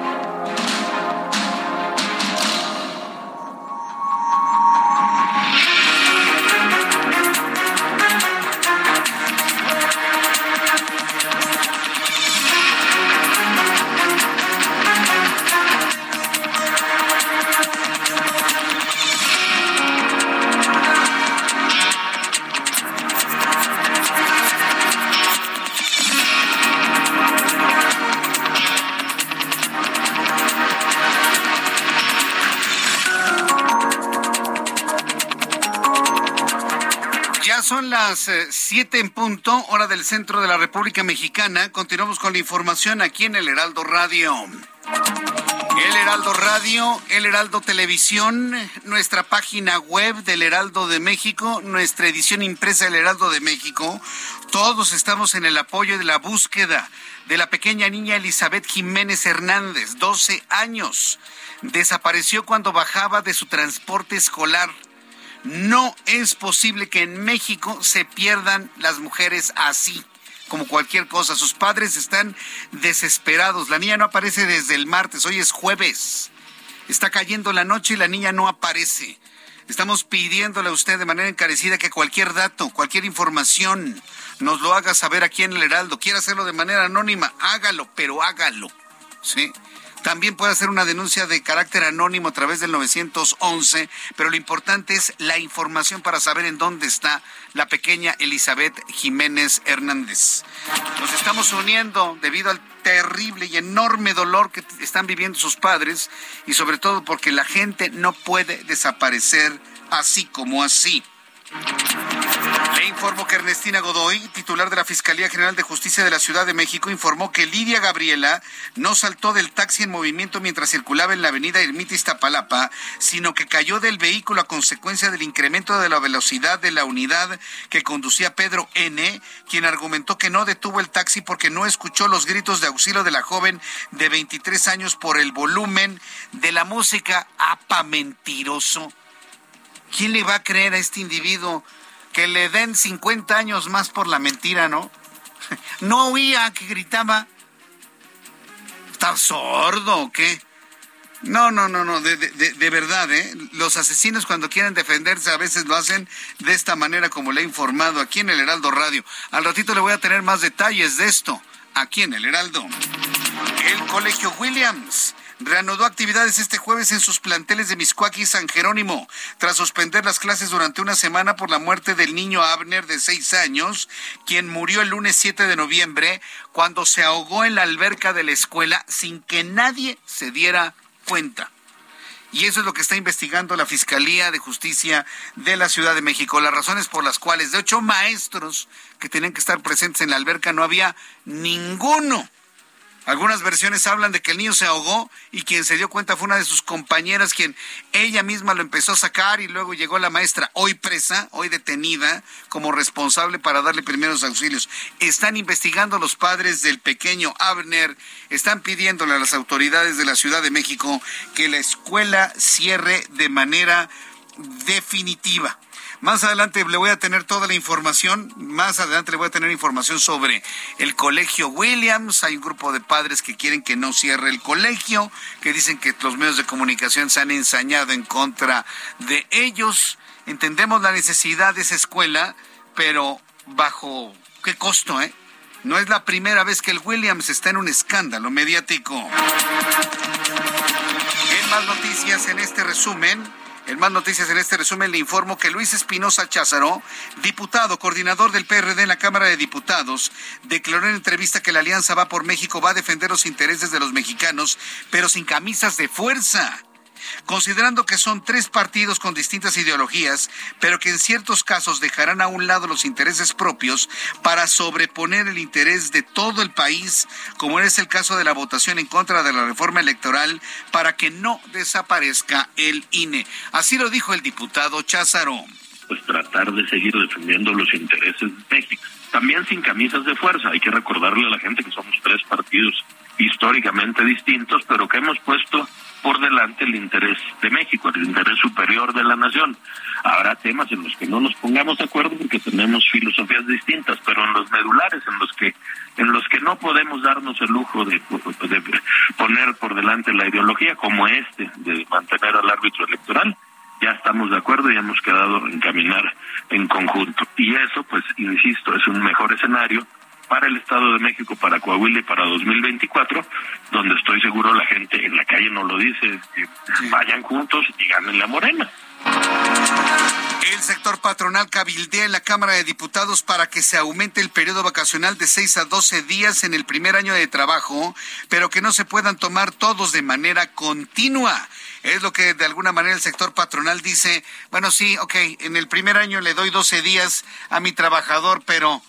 Las eh, siete en punto, hora del centro de la República Mexicana. Continuamos con la información aquí en el Heraldo Radio. El Heraldo Radio, El Heraldo Televisión, nuestra página web del Heraldo de México, nuestra edición impresa del Heraldo de México. Todos estamos en el apoyo de la búsqueda de la pequeña niña Elizabeth Jiménez Hernández, 12 años. Desapareció cuando bajaba de su transporte escolar no es posible que en México se pierdan las mujeres así como cualquier cosa. Sus padres están desesperados. La niña no aparece desde el martes, hoy es jueves. Está cayendo la noche y la niña no aparece. Estamos pidiéndole a usted de manera encarecida que cualquier dato, cualquier información nos lo haga saber aquí en el Heraldo. Quiere hacerlo de manera anónima, hágalo, pero hágalo. ¿Sí? También puede hacer una denuncia de carácter anónimo a través del 911, pero lo importante es la información para saber en dónde está la pequeña Elizabeth Jiménez Hernández. Nos estamos uniendo debido al terrible y enorme dolor que están viviendo sus padres y sobre todo porque la gente no puede desaparecer así como así. Le informo que Ernestina Godoy, titular de la Fiscalía General de Justicia de la Ciudad de México, informó que Lidia Gabriela no saltó del taxi en movimiento mientras circulaba en la avenida Ermita Iztapalapa, sino que cayó del vehículo a consecuencia del incremento de la velocidad de la unidad que conducía Pedro N., quien argumentó que no detuvo el taxi porque no escuchó los gritos de auxilio de la joven de 23 años por el volumen de la música. ¡Apa mentiroso! ¿Quién le va a creer a este individuo que le den 50 años más por la mentira, no? No oía que gritaba. ¿Está sordo o qué? No, no, no, no, de, de, verdad, ¿eh? Los asesinos cuando quieren defenderse a veces lo hacen de esta manera como le he informado aquí en el Heraldo Radio. Al ratito le voy a tener más detalles de esto aquí en el Heraldo. El Colegio Williams reanudó actividades este jueves en sus planteles de Miscuac y San Jerónimo, tras suspender las clases durante una semana por la muerte del niño Abner de seis años, quien murió el lunes 7 de noviembre cuando se ahogó en la alberca de la escuela sin que nadie se diera cuenta. Y eso es lo que está investigando la Fiscalía de Justicia de la Ciudad de México. Las razones por las cuales de ocho maestros que tenían que estar presentes en la alberca no había ninguno algunas versiones hablan de que el niño se ahogó y quien se dio cuenta fue una de sus compañeras, quien ella misma lo empezó a sacar y luego llegó la maestra, hoy presa, hoy detenida, como responsable para darle primeros auxilios. Están investigando los padres del pequeño Abner, están pidiéndole a las autoridades de la Ciudad de México que la escuela cierre de manera definitiva. Más adelante le voy a tener toda la información. Más adelante le voy a tener información sobre el colegio Williams. Hay un grupo de padres que quieren que no cierre el colegio, que dicen que los medios de comunicación se han ensañado en contra de ellos. Entendemos la necesidad de esa escuela, pero bajo qué costo, ¿eh? No es la primera vez que el Williams está en un escándalo mediático. Más noticias en este resumen, en más noticias en este resumen le informo que Luis Espinosa Cházaro, diputado, coordinador del PRD en la Cámara de Diputados, declaró en entrevista que la Alianza Va por México va a defender los intereses de los mexicanos, pero sin camisas de fuerza considerando que son tres partidos con distintas ideologías, pero que en ciertos casos dejarán a un lado los intereses propios para sobreponer el interés de todo el país, como es el caso de la votación en contra de la reforma electoral, para que no desaparezca el INE. Así lo dijo el diputado Cházaro. Pues tratar de seguir defendiendo los intereses de México. También sin camisas de fuerza. Hay que recordarle a la gente que somos tres partidos históricamente distintos, pero que hemos puesto por delante el interés de México, el interés superior de la nación. Habrá temas en los que no nos pongamos de acuerdo porque tenemos filosofías distintas, pero en los medulares, en los que en los que no podemos darnos el lujo de, poner por delante la ideología como este de mantener al árbitro electoral, ya estamos de acuerdo y hemos quedado en caminar en conjunto. Y eso, pues, insisto, es un mejor escenario para el Estado de México, para Coahuila y para 2024, donde estoy seguro la gente en la calle no lo dice, vayan juntos y ganen la morena. El sector patronal cabildea en la Cámara de Diputados para que se aumente el periodo vacacional de 6 a 12 días en el primer año de trabajo, pero que no se puedan tomar todos de manera continua. Es lo que de alguna manera el sector patronal dice, bueno, sí, ok, en el primer año le doy 12 días a mi trabajador, pero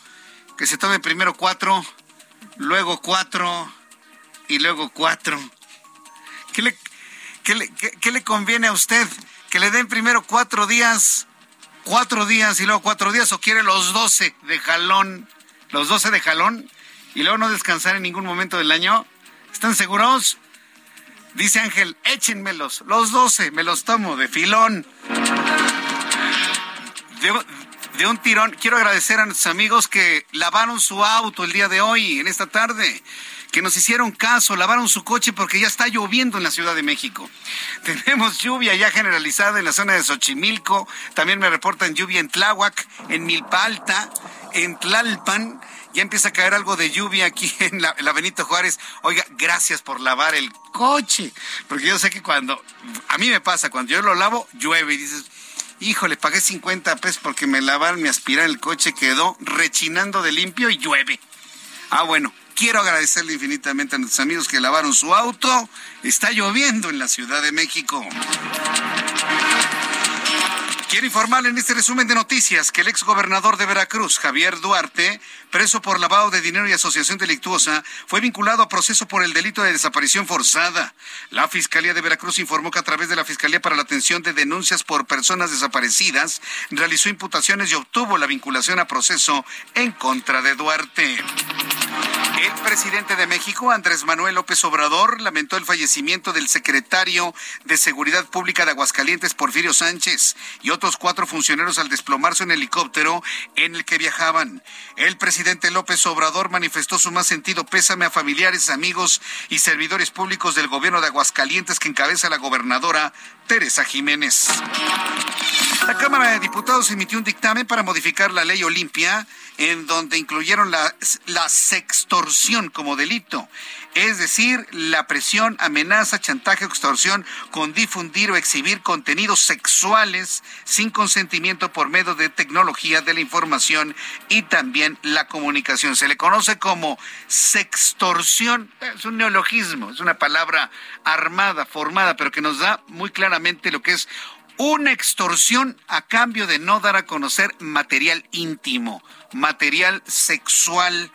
que se tome primero cuatro, luego cuatro y luego cuatro. ¿Qué le, qué le, conviene a usted? ¿Que le den primero cuatro días, cuatro días y luego cuatro días o quiere los doce de jalón? ¿Los doce de jalón? ¿Y luego no descansar en ningún momento del año? ¿Están seguros? Dice Ángel, échenmelos, los doce, me los tomo de filón de un tirón. Quiero agradecer a nuestros amigos que lavaron su auto el día de hoy, en esta tarde, que nos hicieron caso, lavaron su coche porque ya está lloviendo en la Ciudad de México. Tenemos lluvia ya generalizada en la zona de Xochimilco, también me reportan lluvia en Tláhuac, en Milpa Alta, en Tlalpan. Ya empieza a caer algo de lluvia aquí en la, la, Benito Juárez. Oiga, gracias por lavar el coche. Porque yo sé que cuando, a mí me pasa, cuando yo lo lavo, llueve y dices, Híjole, pagué 50 pesos porque me lavaron, me aspiraron el coche, quedó rechinando de limpio y llueve. Ah, bueno, quiero agradecerle infinitamente a nuestros amigos que lavaron su auto. Está lloviendo en la Ciudad de México. Quiero informarle en este resumen de noticias que el ex gobernador de Veracruz, Javier Duarte, preso por lavado de dinero y asociación delictuosa, fue vinculado a proceso por el delito de desaparición forzada. La Fiscalía de Veracruz informó que a través de la Fiscalía para la Atención de Denuncias por Personas Desaparecidas realizó imputaciones y obtuvo la vinculación a proceso en contra de Duarte. El presidente de México, Andrés Manuel López Obrador, lamentó el fallecimiento del secretario de Seguridad Pública de Aguascalientes, Porfirio Sánchez, y otros cuatro funcionarios al desplomarse un helicóptero en el que viajaban. El presidente López Obrador manifestó su más sentido pésame a familiares, amigos y servidores públicos del gobierno de Aguascalientes que encabeza la gobernadora Teresa Jiménez. La Cámara de Diputados emitió un dictamen para modificar la ley Olimpia en donde incluyeron la, la sextorsión como delito, es decir, la presión, amenaza, chantaje extorsión con difundir o exhibir contenidos sexuales sin consentimiento por medio de tecnología de la información y también la comunicación. Se le conoce como sextorsión, es un neologismo, es una palabra armada, formada, pero que nos da muy claramente lo que es una extorsión a cambio de no dar a conocer material íntimo, material sexual.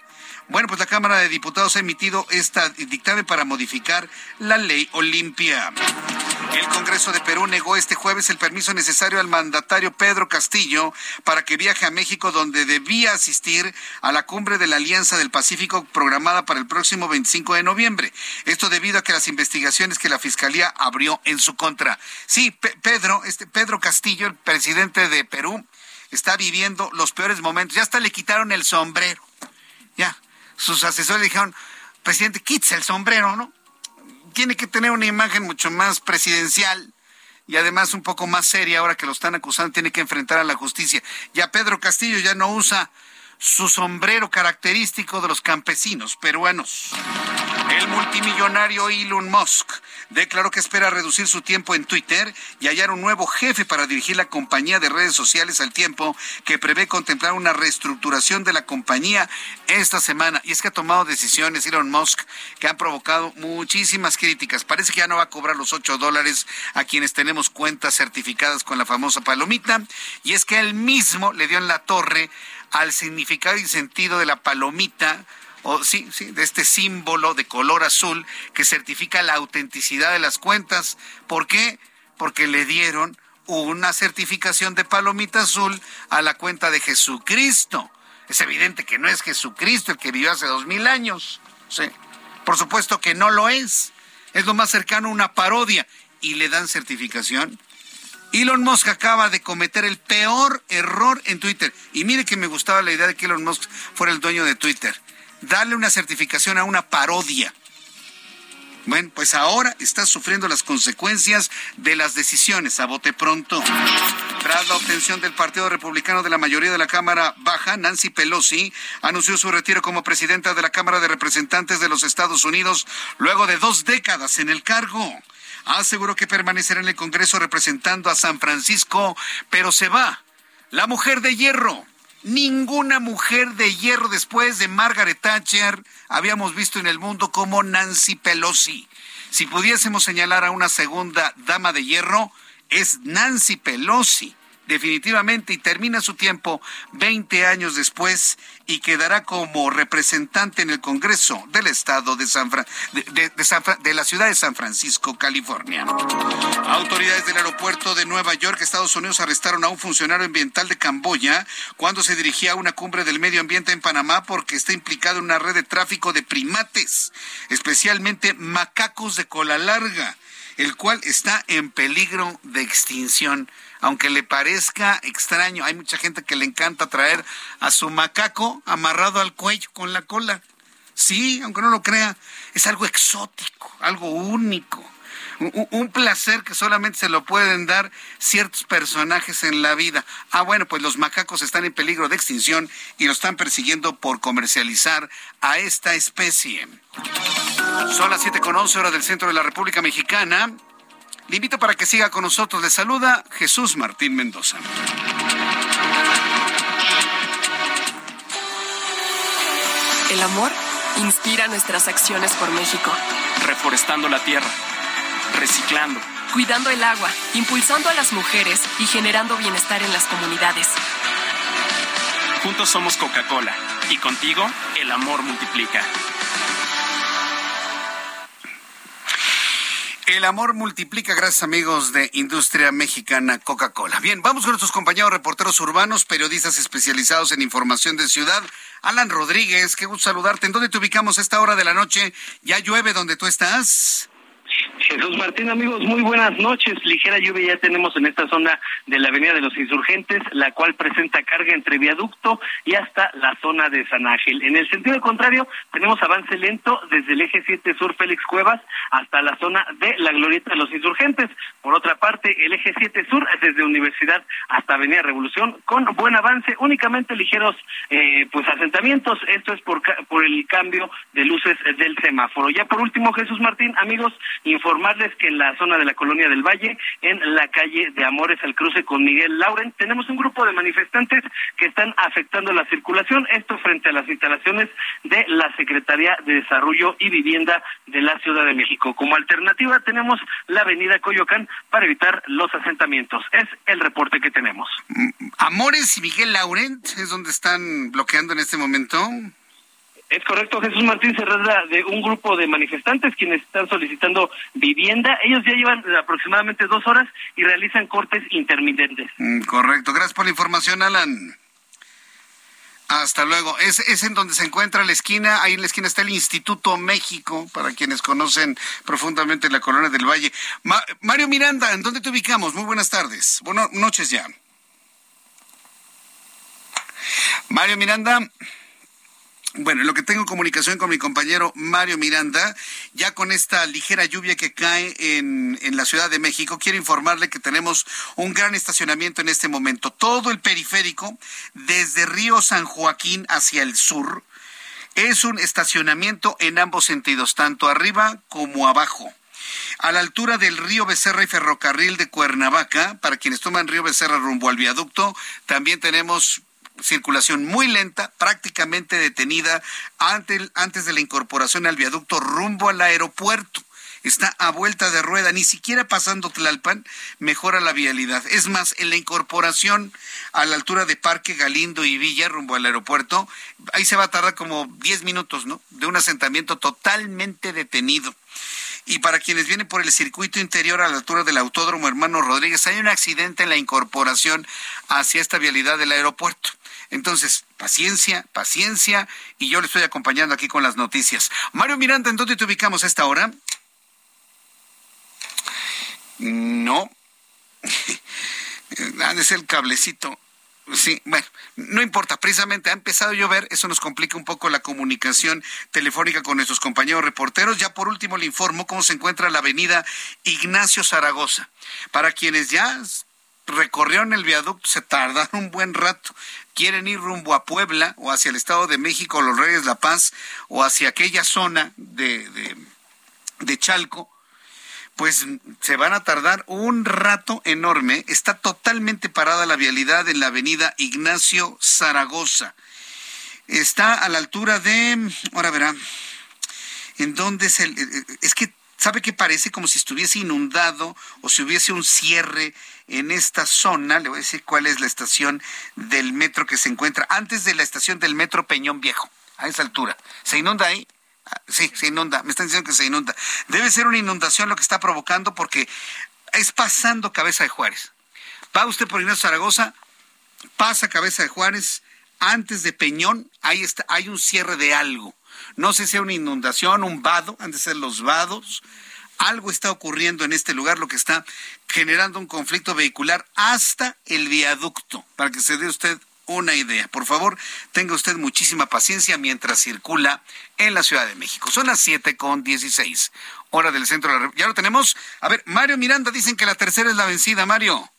Bueno, pues la Cámara de Diputados ha emitido esta dictamen para modificar la ley Olimpia. El Congreso de Perú negó este jueves el permiso necesario al mandatario Pedro Castillo para que viaje a México, donde debía asistir a la cumbre de la Alianza del Pacífico programada para el próximo 25 de noviembre. Esto debido a que las investigaciones que la Fiscalía abrió en su contra. Sí, Pedro, este Pedro Castillo, el presidente de Perú, está viviendo los peores momentos. Ya hasta le quitaron el sombrero. Ya. Sus asesores dijeron, presidente, quítese el sombrero, ¿no? Tiene que tener una imagen mucho más presidencial y además un poco más seria ahora que lo están acusando, tiene que enfrentar a la justicia. Ya Pedro Castillo ya no usa su sombrero característico de los campesinos peruanos. El multimillonario Elon Musk declaró que espera reducir su tiempo en Twitter y hallar un nuevo jefe para dirigir la compañía de redes sociales al tiempo que prevé contemplar una reestructuración de la compañía esta semana. Y es que ha tomado decisiones Elon Musk que han provocado muchísimas críticas. Parece que ya no va a cobrar los 8 dólares a quienes tenemos cuentas certificadas con la famosa palomita. Y es que él mismo le dio en la torre al significado y sentido de la palomita o sí, sí, de este símbolo de color azul que certifica la autenticidad de las cuentas. ¿Por qué? Porque le dieron una certificación de palomita azul a la cuenta de Jesucristo. Es evidente que no es Jesucristo el que vivió hace dos mil años. Sí. Por supuesto que no lo es. Es lo más cercano a una parodia. Y le dan certificación. Elon Musk acaba de cometer el peor error en Twitter. Y mire que me gustaba la idea de que Elon Musk fuera el dueño de Twitter. Darle una certificación a una parodia. Bueno, pues ahora está sufriendo las consecuencias de las decisiones a bote pronto. Tras la obtención del Partido Republicano de la mayoría de la Cámara Baja, Nancy Pelosi anunció su retiro como presidenta de la Cámara de Representantes de los Estados Unidos luego de dos décadas en el cargo aseguró que permanecerá en el Congreso representando a San Francisco, pero se va. La mujer de hierro. Ninguna mujer de hierro después de Margaret Thatcher habíamos visto en el mundo como Nancy Pelosi. Si pudiésemos señalar a una segunda dama de hierro, es Nancy Pelosi definitivamente y termina su tiempo 20 años después y quedará como representante en el Congreso del Estado de, San de, de, la ciudad de San Francisco, California. Autoridades del aeropuerto de Nueva York, Estados Unidos, arrestaron a un funcionario ambiental de Camboya cuando se dirigía a una cumbre del medio ambiente en Panamá porque está implicado en una red de tráfico de primates, especialmente macacos de cola larga, el cual está en peligro de extinción aunque le parezca extraño, hay mucha gente que le encanta traer a su macaco amarrado al cuello con la cola. Sí, aunque no lo crea, es algo exótico, algo único. Un, placer que solamente se lo pueden dar ciertos personajes en la vida. Ah, bueno, pues los macacos están en peligro de extinción y lo están persiguiendo por comercializar a esta especie. Son las 7 con 11 horas del centro de la República Mexicana. Le invito para que siga con nosotros. Le saluda Jesús Martín Mendoza. El amor inspira nuestras acciones por México. Reforestando la tierra, reciclando, cuidando el agua, impulsando a las mujeres y generando bienestar en las comunidades. Juntos somos Coca-Cola y contigo el amor multiplica. El amor multiplica, gracias amigos de Industria Mexicana Coca-Cola. Bien, vamos con nuestros compañeros reporteros urbanos, periodistas especializados en información de ciudad. Alan Rodríguez, qué gusto saludarte. ¿En dónde te ubicamos a esta hora de la noche? ¿Ya llueve donde tú estás? Jesús Martín, amigos, muy buenas noches. Ligera lluvia ya tenemos en esta zona de la Avenida de los Insurgentes, la cual presenta carga entre viaducto y hasta la zona de San Ángel. En el sentido contrario, tenemos avance lento desde el eje 7 sur Félix Cuevas hasta la zona de la Glorieta de los Insurgentes. Por otra parte, el eje 7 sur desde Universidad hasta Avenida Revolución con buen avance, únicamente ligeros eh, pues asentamientos. Esto es por, por el cambio de luces del semáforo. Ya por último, Jesús Martín, amigos, informarles que en la zona de la Colonia del Valle, en la calle de Amores al cruce con Miguel Lauren, tenemos un grupo de manifestantes que están afectando la circulación, esto frente a las instalaciones de la Secretaría de Desarrollo y Vivienda de la Ciudad de México. Como alternativa tenemos la avenida Coyoacán para evitar los asentamientos. Es el reporte que tenemos. Amores y Miguel Laurent es donde están bloqueando en este momento. Es correcto, Jesús Martín se de un grupo de manifestantes quienes están solicitando vivienda. Ellos ya llevan aproximadamente dos horas y realizan cortes intermitentes. Mm, correcto, gracias por la información, Alan. Hasta luego. Es, es en donde se encuentra la esquina, ahí en la esquina está el Instituto México, para quienes conocen profundamente la colonia del Valle. Mario Miranda, ¿en dónde te ubicamos? Muy buenas tardes. Buenas noches ya. Mario Miranda. Bueno, lo que tengo comunicación con mi compañero Mario Miranda, ya con esta ligera lluvia que cae en, en, la Ciudad de México, quiero informarle que tenemos un gran estacionamiento en este momento. Todo el periférico, desde Río San Joaquín hacia el sur, es un estacionamiento en ambos sentidos, tanto arriba como abajo. A la altura del río Becerra y Ferrocarril de Cuernavaca, para quienes toman río Becerra rumbo al viaducto, también tenemos circulación muy lenta, prácticamente detenida antes, de la incorporación al viaducto rumbo al aeropuerto. Está a vuelta de rueda, ni siquiera pasando Tlalpan mejora la vialidad. Es más, en la incorporación a la altura de Parque Galindo y Villa rumbo al aeropuerto, ahí se va a tardar como 10 minutos, ¿no? De un asentamiento totalmente detenido. Y para quienes vienen por el circuito interior a la altura del Autódromo Hermano Rodríguez, hay un accidente en la incorporación hacia esta vialidad del aeropuerto. Entonces, paciencia, paciencia, y yo le estoy acompañando aquí con las noticias. Mario Miranda, ¿en dónde te ubicamos a esta hora? No. es el cablecito. Sí, bueno, no importa, precisamente ha empezado a llover, eso nos complica un poco la comunicación telefónica con nuestros compañeros reporteros. Ya por último le informo cómo se encuentra la avenida Ignacio Zaragoza. Para quienes ya recorrieron el viaducto, se tardaron un buen rato quieren ir rumbo a Puebla o hacia el Estado de México, los Reyes La Paz o hacia aquella zona de, de, Chalco, pues se van a tardar un rato enorme. Está totalmente parada la vialidad en la avenida Ignacio Zaragoza. Está a la altura de, ahora verá, en dónde es el, es que ¿Sabe qué parece? Como si estuviese inundado o si hubiese un cierre en esta zona. Le voy a decir cuál es la estación del metro que se encuentra antes de la estación del metro Peñón Viejo, a esa altura. ¿Se inunda ahí? Ah, sí, se inunda. Me están diciendo que se inunda. Debe ser una inundación lo que está provocando porque es pasando Cabeza de Juárez. Va usted por Ignacio Zaragoza, pasa Cabeza de Juárez, antes de Peñón, ahí está, hay un cierre de algo no sé si sea una inundación, un vado, han de ser los vados. Algo está ocurriendo en este lugar, lo que está generando un conflicto vehicular hasta el viaducto, para que se dé usted una idea. Por favor, tenga usted muchísima paciencia mientras circula en la Ciudad de México. Son las siete con dieciséis, hora del centro de la Ya lo tenemos. A ver, Mario Miranda, dicen que la tercera es la vencida, Mario.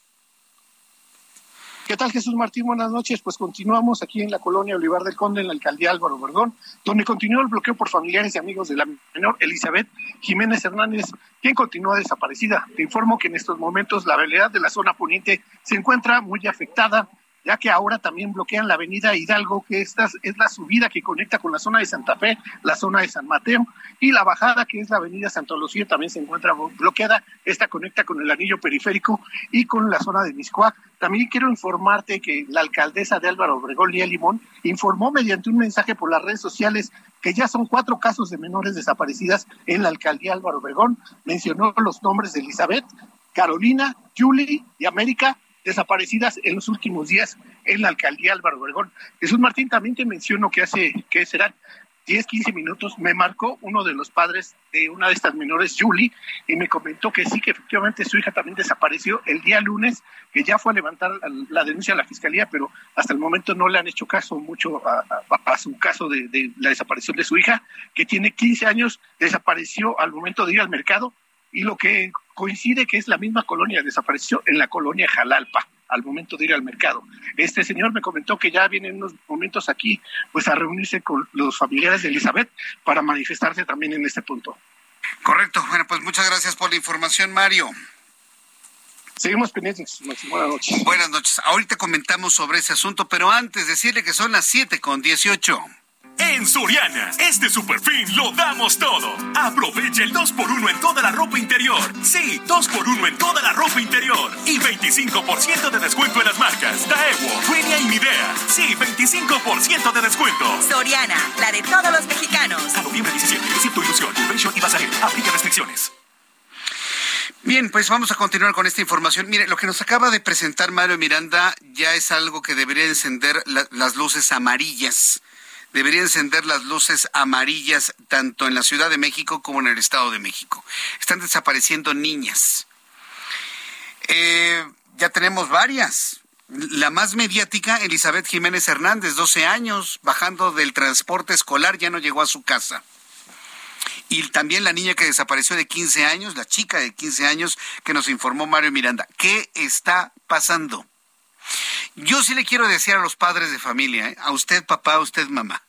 ¿Qué tal, Jesús Martín? Buenas noches. Pues continuamos aquí en la colonia Olivar del Conde, en la alcaldía Álvaro Obregón, donde continúa el bloqueo por familiares y amigos de la menor Elizabeth Jiménez Hernández, quien continúa desaparecida. Te informo que en estos momentos la realidad de la zona poniente se encuentra muy afectada ya que ahora también bloquean la avenida Hidalgo, que esta es la subida que conecta con la zona de Santa Fe, la zona de San Mateo, y la bajada, que es la avenida Santa Lucía, también se encuentra bloqueada. Esta conecta con el anillo periférico y con la zona de Miscuac. También quiero informarte que la alcaldesa de Álvaro Obregón, Lía Limón, informó mediante un mensaje por las redes sociales que ya son cuatro casos de menores desaparecidas en la alcaldía Álvaro Obregón. Mencionó los nombres de Elizabeth, Carolina, Julie y América, desaparecidas en los últimos días en la alcaldía Álvaro Obregón. Jesús Martín, también te menciono que hace, que serán 10, 15 minutos, me marcó uno de los padres de una de estas menores, Julie, y me comentó que sí, que efectivamente su hija también desapareció el día lunes, que ya fue a levantar la denuncia a la fiscalía, pero hasta el momento no le han hecho caso mucho a, su caso de, la desaparición de su hija, que tiene 15 años, desapareció al momento de ir al mercado, y lo que coincide que es la misma colonia, desapareció en la colonia Jalalpa al momento de ir al mercado. Este señor me comentó que ya viene en unos momentos aquí pues a reunirse con los familiares de Elizabeth para manifestarse también en este punto. Correcto. Bueno, pues muchas gracias por la información, Mario. Seguimos pendientes. Buenas noches. Buenas noches. Ahorita comentamos sobre ese asunto, pero antes decirle que son las siete con dieciocho. En Soriana, este super fin lo damos todo. Aprovecha el 2x1 en toda la ropa interior. Sí, 2x1 en toda la ropa interior. Y 25% de descuento en las marcas Daewoo, Renia y Midea. Sí, 25% de descuento. Soriana, la de todos los mexicanos. A noviembre 17, tu Ilusión, Invention y Bazarel. Aplica restricciones. Bien, pues vamos a continuar con esta información. Mire, lo que nos acaba de presentar Mario Miranda ya es algo que debería encender la, las luces amarillas debería encender las luces amarillas tanto en la Ciudad de México como en el Estado de México. Están desapareciendo niñas. Eh, ya tenemos varias. La más mediática, Elizabeth Jiménez Hernández, 12 años, bajando del transporte escolar, ya no llegó a su casa. Y también la niña que desapareció de 15 años, la chica de 15 años que nos informó Mario Miranda. ¿Qué está pasando? Yo sí le quiero decir a los padres de familia, ¿eh? a usted papá, a usted mamá.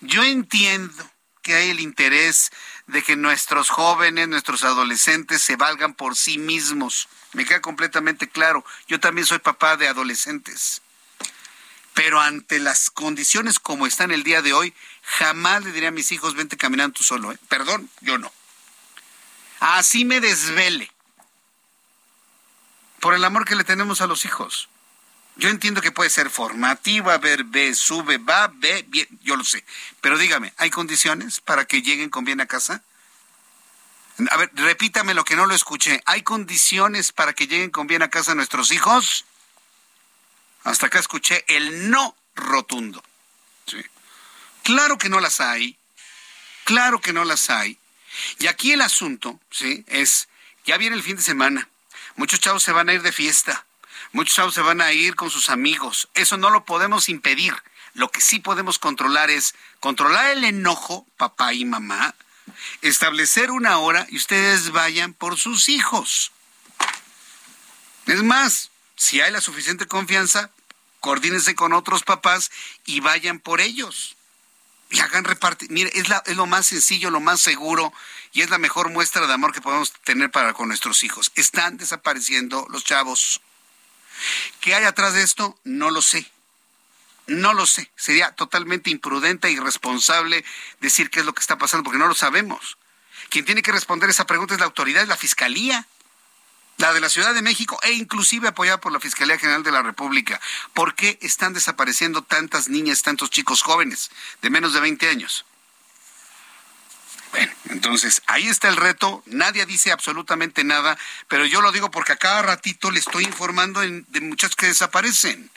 Yo entiendo que hay el interés de que nuestros jóvenes, nuestros adolescentes se valgan por sí mismos. Me queda completamente claro. Yo también soy papá de adolescentes. Pero ante las condiciones como están el día de hoy, jamás le diré a mis hijos, vente caminando tú solo. ¿eh? Perdón, yo no. Así me desvele. Por el amor que le tenemos a los hijos. Yo entiendo que puede ser formativa, ver, ve, sube, va, ve, bien, yo lo sé. Pero dígame, ¿hay condiciones para que lleguen con bien a casa? A ver, repítame lo que no lo escuché. ¿Hay condiciones para que lleguen con bien a casa nuestros hijos? Hasta acá escuché el no rotundo. Sí. Claro que no las hay. Claro que no las hay. Y aquí el asunto, ¿sí? Es, ya viene el fin de semana. Muchos chavos se van a ir de fiesta. Muchos chavos se van a ir con sus amigos. Eso no lo podemos impedir. Lo que sí podemos controlar es controlar el enojo, papá y mamá, establecer una hora y ustedes vayan por sus hijos. Es más, si hay la suficiente confianza, coordínense con otros papás y vayan por ellos. Y hagan repartir. Mire, es, es lo más sencillo, lo más seguro y es la mejor muestra de amor que podemos tener para con nuestros hijos. Están desapareciendo los chavos. ¿Qué hay atrás de esto? No lo sé. No lo sé. Sería totalmente imprudente e irresponsable decir qué es lo que está pasando porque no lo sabemos. Quien tiene que responder esa pregunta es la autoridad, es la Fiscalía, la de la Ciudad de México e inclusive apoyada por la Fiscalía General de la República. ¿Por qué están desapareciendo tantas niñas, tantos chicos jóvenes de menos de 20 años? Bueno, entonces ahí está el reto. Nadie dice absolutamente nada, pero yo lo digo porque a cada ratito le estoy informando de muchachos que desaparecen.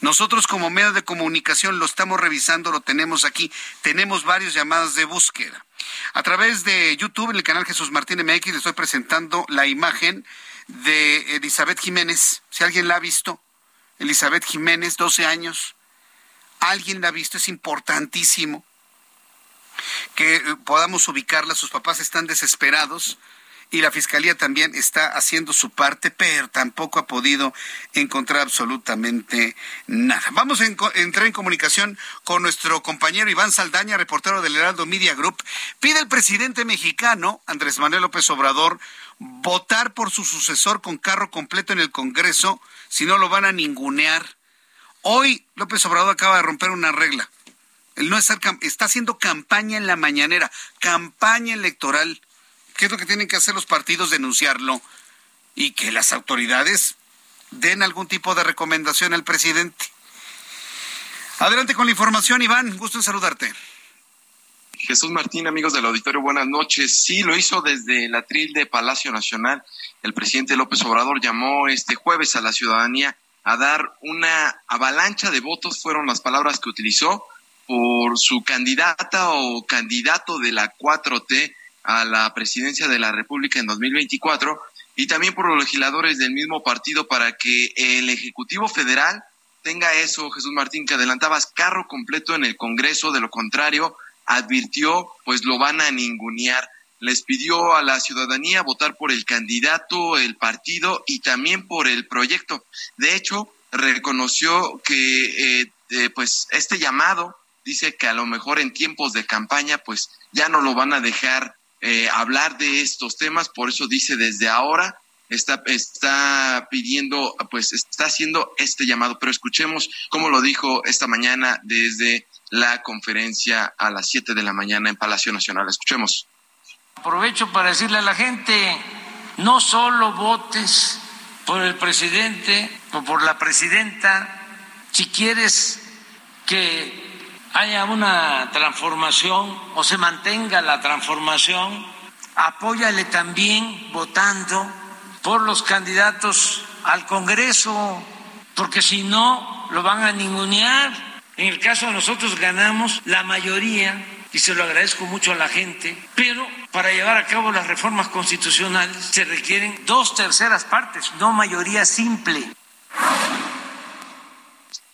Nosotros como medio de comunicación lo estamos revisando, lo tenemos aquí. Tenemos varias llamadas de búsqueda. A través de YouTube, en el canal Jesús Martín MX, le estoy presentando la imagen de Elizabeth Jiménez. Si alguien la ha visto, Elizabeth Jiménez, 12 años. ¿Alguien la ha visto? Es importantísimo que eh, podamos ubicarla. Sus papás están desesperados y la fiscalía también está haciendo su parte, pero tampoco ha podido encontrar absolutamente nada. Vamos a entrar en comunicación con nuestro compañero Iván Saldaña, reportero del Heraldo Media Group. Pide el presidente mexicano, Andrés Manuel López Obrador, votar por su sucesor con carro completo en el Congreso, si no lo van a ningunear. Hoy López Obrador acaba de romper una regla. Él no está, está haciendo campaña en la mañanera, campaña electoral ¿Qué es lo que tienen que hacer los partidos? Denunciarlo y que las autoridades den algún tipo de recomendación al presidente. Adelante con la información, Iván. Gusto en saludarte. Jesús Martín, amigos del auditorio, buenas noches. Sí, lo hizo desde el atril de Palacio Nacional. El presidente López Obrador llamó este jueves a la ciudadanía a dar una avalancha de votos, fueron las palabras que utilizó, por su candidata o candidato de la 4T, a la presidencia de la República en 2024 y también por los legisladores del mismo partido para que el Ejecutivo Federal tenga eso, Jesús Martín, que adelantabas carro completo en el Congreso, de lo contrario, advirtió, pues lo van a ningunear. Les pidió a la ciudadanía votar por el candidato, el partido y también por el proyecto. De hecho, reconoció que eh, eh, pues este llamado dice que a lo mejor en tiempos de campaña pues ya no lo van a dejar eh, hablar de estos temas, por eso dice desde ahora está, está pidiendo, pues está haciendo este llamado, pero escuchemos cómo lo dijo esta mañana desde la conferencia a las 7 de la mañana en Palacio Nacional. Escuchemos. Aprovecho para decirle a la gente, no solo votes por el presidente o por la presidenta, si quieres que haya una transformación o se mantenga la transformación, apóyale también votando por los candidatos al Congreso, porque si no, lo van a ningunear. En el caso de nosotros ganamos la mayoría, y se lo agradezco mucho a la gente, pero para llevar a cabo las reformas constitucionales se requieren dos terceras partes, no mayoría simple.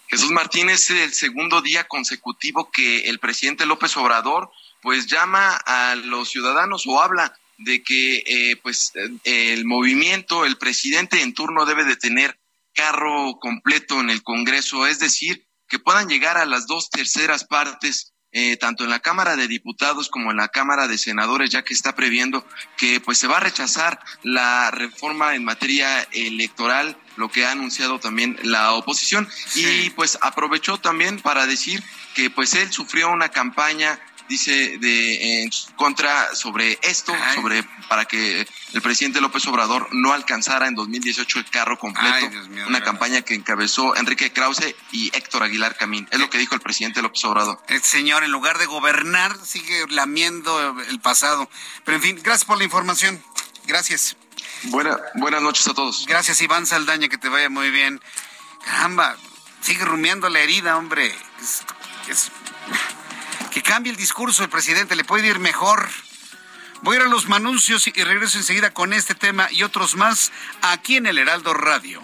Jesús Martín es el segundo día consecutivo que el presidente López Obrador pues llama a los ciudadanos o habla de que eh, pues el movimiento, el presidente en turno debe de tener carro completo en el Congreso, es decir, que puedan llegar a las dos terceras partes eh, tanto en la Cámara de Diputados como en la Cámara de Senadores, ya que está previendo que pues se va a rechazar la reforma en materia electoral, lo que ha anunciado también la oposición, y pues aprovechó también para decir que pues él sufrió una campaña dice de en contra sobre esto, sobre para que el presidente López Obrador no alcanzara en 2018 el carro completo, una campaña que encabezó Enrique Krause y Héctor Aguilar Camín. Es lo que dijo el presidente López Obrador. El señor, en lugar de gobernar, sigue lamiendo el pasado. Pero en fin, gracias por la información. Gracias. Buena, buenas noches a todos. Gracias, Iván Saldaña, que te vaya muy bien. Caramba, sigue rumiando la herida, hombre. es que cambie el discurso el presidente, le puede ir mejor. Voy a ir a los manuncios y regreso enseguida con este tema y otros más aquí en el Heraldo Radio.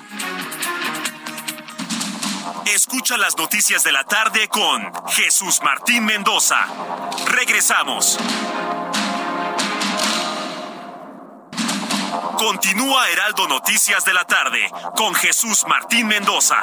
Escucha las noticias de la tarde con Jesús Martín Mendoza. Regresamos. Continúa Heraldo Noticias de la tarde con Jesús Martín Mendoza.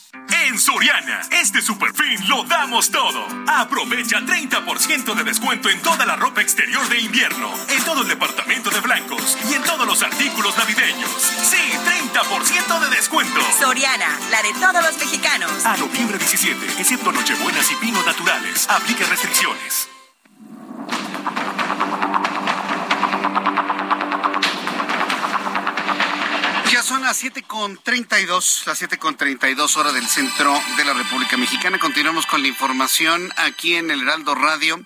En Soriana, este superfin lo damos todo. Aprovecha 30% de descuento en toda la ropa exterior de invierno, en todo el departamento de blancos y en todos los artículos navideños. Sí, 30% de descuento. Soriana, la de todos los mexicanos. A noviembre 17, excepto Nochebuenas y Pinos Naturales. Aplica restricciones. Son las 7 con 32, las 7 con 32 horas del centro de la República Mexicana. Continuamos con la información aquí en el Heraldo Radio.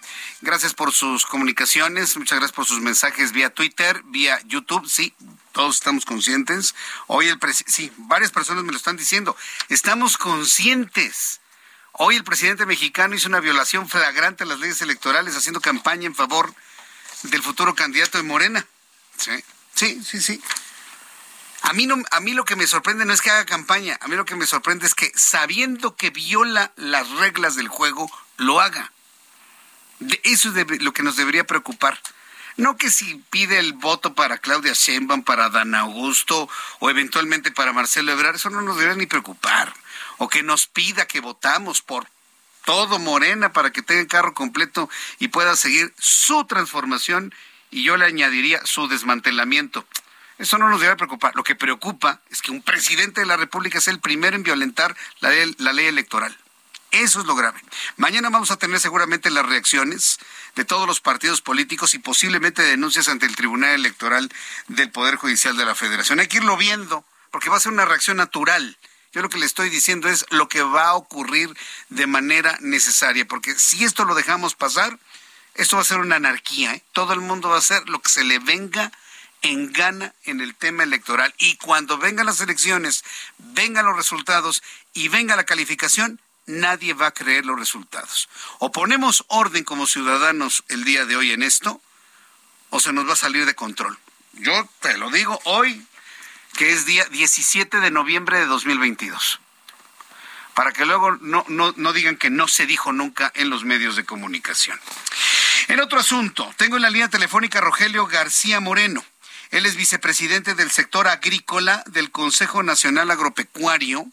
Gracias por sus comunicaciones, muchas gracias por sus mensajes vía Twitter, vía YouTube. Sí, todos estamos conscientes. Hoy el sí, varias personas me lo están diciendo. Estamos conscientes. Hoy el presidente mexicano hizo una violación flagrante a las leyes electorales haciendo campaña en favor del futuro candidato de Morena. Sí, sí, sí, sí. A mí, no, a mí lo que me sorprende no es que haga campaña, a mí lo que me sorprende es que sabiendo que viola las reglas del juego, lo haga. eso es lo que nos debería preocupar. No que si pide el voto para Claudia Sheinbaum, para Dan Augusto o eventualmente para Marcelo Ebrard, eso no nos debería ni preocupar. O que nos pida que votamos por todo Morena para que tenga carro completo y pueda seguir su transformación y yo le añadiría su desmantelamiento. Eso no nos debe preocupar. Lo que preocupa es que un presidente de la República es el primero en violentar la ley, electoral. Eso es lo grave. Mañana vamos a tener seguramente las reacciones de todos los partidos políticos y posiblemente denuncias ante el Tribunal Electoral del Poder Judicial de la Federación. Hay que irlo viendo, porque va a ser una reacción natural. Yo lo que le estoy diciendo es lo que va a ocurrir de manera necesaria, porque si esto lo dejamos pasar, esto va a ser una anarquía. ¿eh? Todo el mundo va a hacer lo que se le venga en gana en el tema electoral. Y cuando vengan las elecciones, vengan los resultados y venga la calificación, nadie va a creer los resultados. O ponemos orden como ciudadanos el día de hoy en esto, o se nos va a salir de control. Yo te lo digo hoy, que es día 17 de noviembre de 2022. Para que luego no, no, no digan que no se dijo nunca en los medios de comunicación. En otro asunto, tengo en la línea telefónica a Rogelio García Moreno. Él es vicepresidente del sector agrícola del Consejo Nacional Agropecuario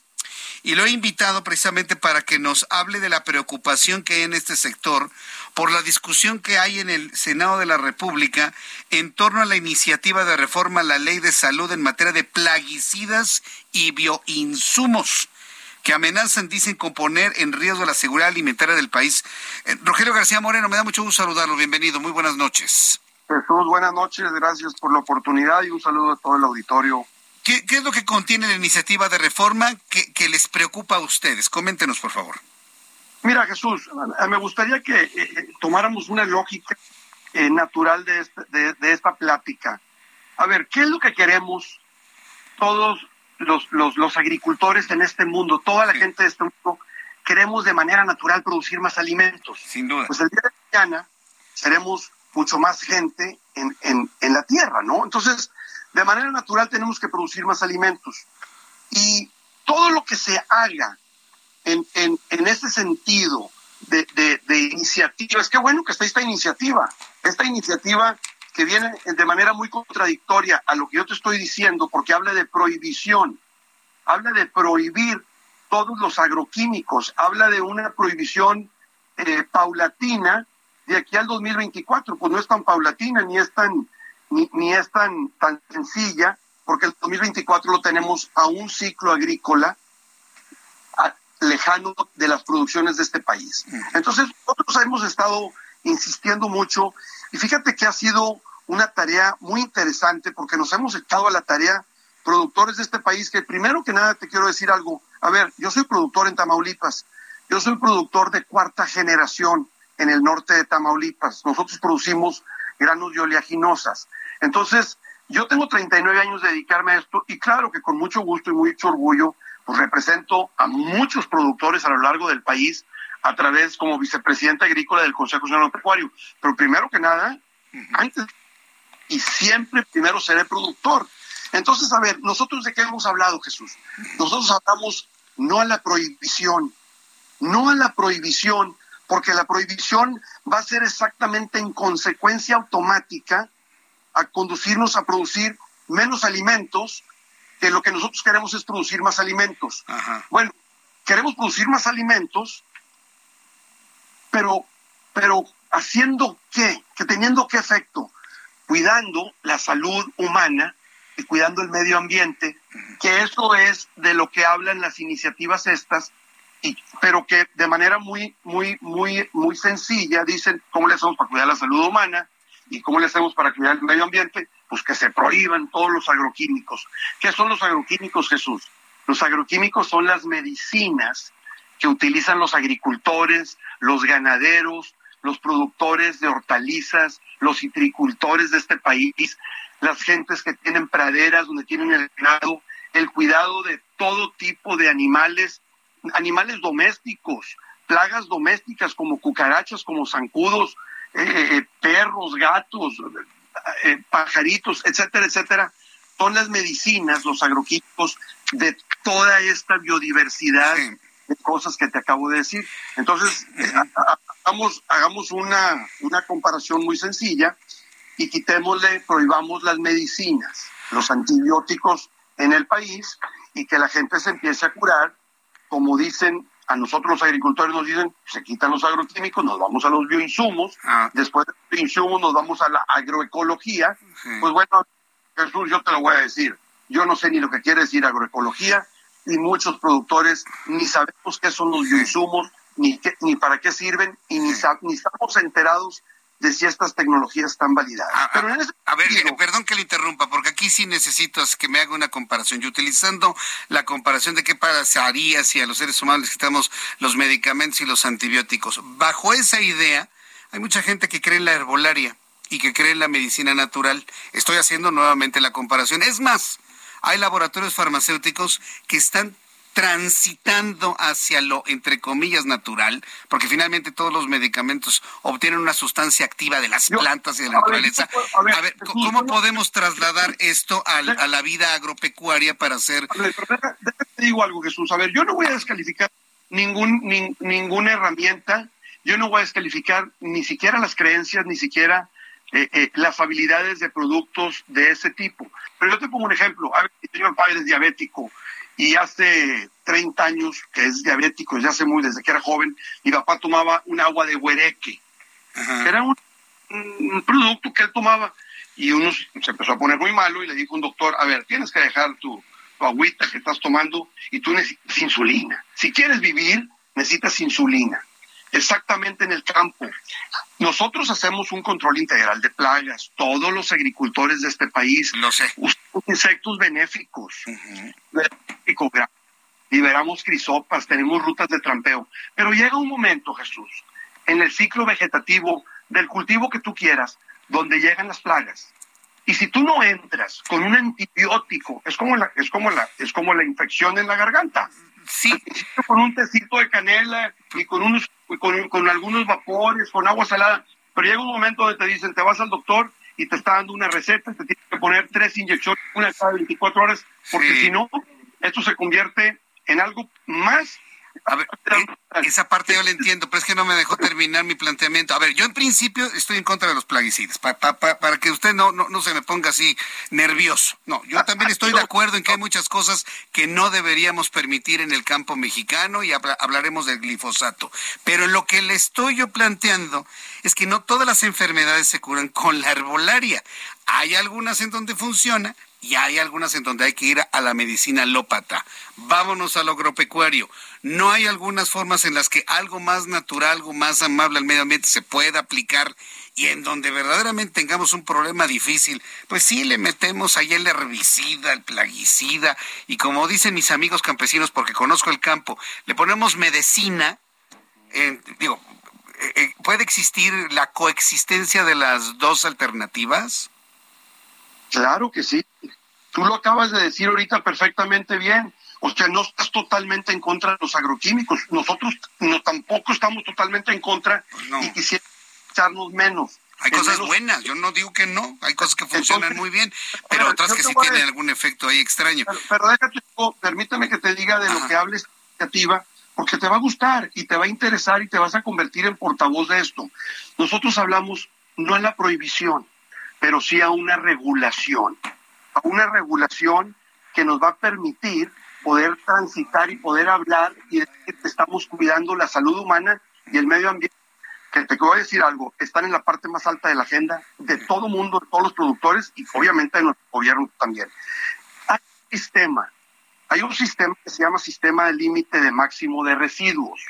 y lo he invitado precisamente para que nos hable de la preocupación que hay en este sector por la discusión que hay en el Senado de la República en torno a la iniciativa de reforma a la ley de salud en materia de plaguicidas y bioinsumos que amenazan, dicen, con poner en riesgo la seguridad alimentaria del país. Eh, Rogelio García Moreno, me da mucho gusto saludarlo. Bienvenido, muy buenas noches. Jesús, buenas noches, gracias por la oportunidad y un saludo a todo el auditorio. ¿Qué, es lo que contiene la iniciativa de reforma que, les preocupa a ustedes? Coméntenos, por favor. Mira, Jesús, me gustaría que eh, eh, tomáramos una lógica natural de de esta plática. A ver, ¿qué es lo que queremos todos los, los, los agricultores en este mundo, toda la gente de este mundo, queremos de manera natural producir más alimentos. Sin duda. Pues el día de mañana seremos mucho más gente en, en, en la tierra, ¿no? Entonces, de manera natural tenemos que producir más alimentos. Y todo lo que se haga en, en, en ese sentido de, de, de iniciativa, es que bueno que está esta iniciativa. Esta iniciativa que viene de manera muy contradictoria a lo que yo te estoy diciendo, porque habla de prohibición, habla de prohibir todos los agroquímicos, habla de una prohibición eh, paulatina de aquí al 2024, pues no es tan paulatina ni es tan ni, ni es tan tan sencilla, porque el 2024 lo tenemos a un ciclo agrícola lejano de las producciones de este país. Entonces, nosotros hemos estado insistiendo mucho y fíjate que ha sido una tarea muy interesante porque nos hemos echado a la tarea productores de este país que primero que nada te quiero decir algo. A ver, yo soy productor en Tamaulipas. Yo soy productor de cuarta generación en el norte de Tamaulipas. Nosotros producimos granos y oleaginosas. Entonces, yo tengo 39 años de dedicarme a esto y claro que con mucho gusto y mucho orgullo, pues represento a muchos productores a lo largo del país a través como vicepresidente agrícola del Consejo Nacional Pecuario. Pero primero que nada, antes y siempre primero seré productor. Entonces, a ver, nosotros de qué hemos hablado, Jesús? Nosotros hablamos no a la prohibición, no a la prohibición, porque la prohibición va a ser exactamente en consecuencia automática a conducirnos a producir menos alimentos, que lo que nosotros queremos es producir más alimentos. Bueno, queremos producir más alimentos, pero, pero haciendo qué, que teniendo qué efecto, cuidando la salud humana y cuidando el medio ambiente, que eso es de lo que hablan las iniciativas estas, y, pero que de manera muy, muy, muy, muy sencilla dicen cómo le hacemos para cuidar la salud humana y cómo le hacemos para cuidar el medio ambiente, pues que se prohíban todos los agroquímicos. ¿Qué son los agroquímicos, Jesús? Los agroquímicos son las medicinas que utilizan los agricultores, los ganaderos, los productores de hortalizas, los citricultores de este país, las gentes que tienen praderas donde tienen el ganado, el cuidado de todo tipo de animales, animales domésticos, plagas domésticas como cucarachas, como zancudos, eh, eh, perros, gatos, eh, pajaritos, etcétera, etcétera, son las medicinas, los agroquímicos de toda esta biodiversidad de cosas que te acabo de decir. Entonces, hagamos, hagamos una, una comparación muy sencilla y quitémosle, prohibamos las medicinas, los antibióticos en el país y que la gente se empiece a curar, como dicen a nosotros los agricultores nos dicen, se quitan los agroquímicos, nos vamos a los bioinsumos, ah. después de los bioinsumos nos vamos a la agroecología. Pues bueno, Jesús, yo te lo voy a decir, yo no sé ni lo que quiere decir agroecología y muchos productores ni sabemos qué son los bioinsumos, ni, qué, ni para qué sirven y ni, ni estamos enterados de si estas tecnologías están validadas. Ah, Pero a ver, eh, perdón que le interrumpa, porque aquí sí necesito que me haga una comparación. Y utilizando la comparación de qué pasaría si a los seres humanos les quitamos los medicamentos y los antibióticos. Bajo esa idea, hay mucha gente que cree en la herbolaria y que cree en la medicina natural. Estoy haciendo nuevamente la comparación. Es más, hay laboratorios farmacéuticos que están transitando hacia lo, entre comillas, natural, porque finalmente todos los medicamentos obtienen una sustancia activa de las plantas y de la naturaleza. A ver, ¿cómo podemos trasladar esto a, la vida agropecuaria para hacer... A ver, te digo algo, Jesús. A ver, yo no voy a descalificar ningún, ninguna herramienta yo no voy a descalificar ni siquiera las creencias, ni siquiera eh, eh, las habilidades de productos de ese tipo. Pero yo te pongo un ejemplo. A ver, mi señor padre es diabético y hace 30 años que es diabético, desde hace muy, desde que era joven, mi papá tomaba un agua de huereque. Era un, un producto que él tomaba y uno se empezó a poner muy malo y le dijo un doctor, a ver, tienes que dejar tu, tu agüita que estás tomando y tú necesitas insulina. Si quieres vivir, necesitas insulina. Exactamente en el campo. Nosotros hacemos un control integral de plagas. Todos los agricultores de este país Lo sé. usamos insectos benéficos. Benéfico, gra- Liberamos crisopas, tenemos rutas de trampeo. Pero llega un momento, Jesús, en el ciclo vegetativo del cultivo que tú quieras, donde llegan las plagas. Y si tú no entras con un antibiótico, es como la, es como la, es como la infección en la garganta. Sí. Con un tecito de canela y con unos, con, con algunos vapores, con agua salada. Pero llega un momento donde te dicen, te vas al doctor y te está dando una receta, te tienes que poner tres inyecciones, una cada 24 horas, porque si no, esto se convierte en algo más A ver, eh, esa parte yo la entiendo, pero es que no me dejó terminar mi planteamiento. A ver, yo en principio estoy en contra de los plaguicidas, pa- pa- pa- para que usted no, no, no se me ponga así nervioso. No, yo también estoy de acuerdo en que hay muchas cosas que no deberíamos permitir en el campo mexicano y habla- hablaremos del glifosato. Pero lo que le estoy yo planteando es que no todas las enfermedades se curan con la herbolaria. Hay algunas en donde funciona, y hay algunas en donde hay que ir a la medicina alópata. Vámonos al agropecuario. No hay algunas formas en las que algo más natural, algo más amable al medio ambiente se pueda aplicar y en donde verdaderamente tengamos un problema difícil, pues sí le metemos ahí el herbicida, el plaguicida y como dicen mis amigos campesinos, porque conozco el campo, le ponemos medicina, digo, eh, eh, ¿puede existir la coexistencia de las dos alternativas? Claro que sí. Tú lo acabas de decir ahorita perfectamente bien. O sea, no estás totalmente en contra de los agroquímicos. Nosotros no tampoco estamos totalmente en conra y quisiera echarnos menos. Hay En cosas menos- buenas, yo no digo que no, hay cosas que funcionan muy bien, pero otras que sí tienen algún efecto ahí extraño. Pero, pero déjate, oh, permíteme que te diga de lo que hables iniciativa, porque te va a gustar y te va a interesar y te vas a convertir en portavoz de esto. Nosotros hablamos no a la prohibición, pero sí a una regulación, a una regulación que nos va a permitir poder transitar y poder hablar y decir que estamos cuidando la salud humana y el medio ambiente. Que te voy a decir algo, están en la parte más alta de la agenda de todo mundo, de todos los productores y obviamente de nuestro gobierno también. Hay un sistema, hay un sistema que se llama sistema de límite de máximo de residuos.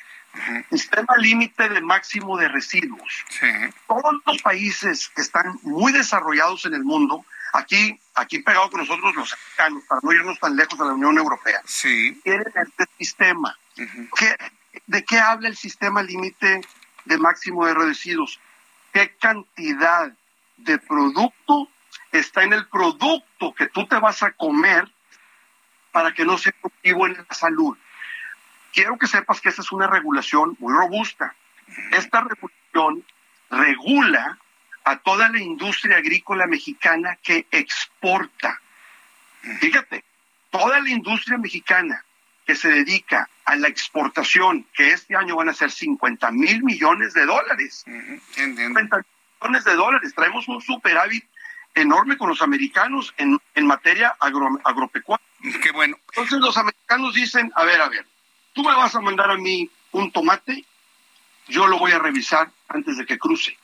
Sistema límite de máximo de residuos. Todos los países que están muy desarrollados en el mundo, aquí, aquí pegado con nosotros los americanos, para no irnos tan lejos de la Unión Europea, tienen este sistema. ¿Qué- ¿De qué habla el sistema límite de máximo de residuos? ¿Qué cantidad de producto está en el producto que tú te vas a comer para que no sea nocivo en la salud? Quiero que sepas que esta es una regulación muy robusta. Esta regulación regula a toda la industria agrícola mexicana que exporta. Fíjate, toda la industria mexicana que se dedica a la exportación, que este año van a ser 50 mil millones de dólares. 50 millones de dólares. Traemos un superávit enorme con los americanos en, en materia agro- agropecuaria. Qué bueno. Entonces los americanos dicen, a ver, a ver, tú me vas a mandar a mí un tomate, yo lo voy a revisar antes de que cruce.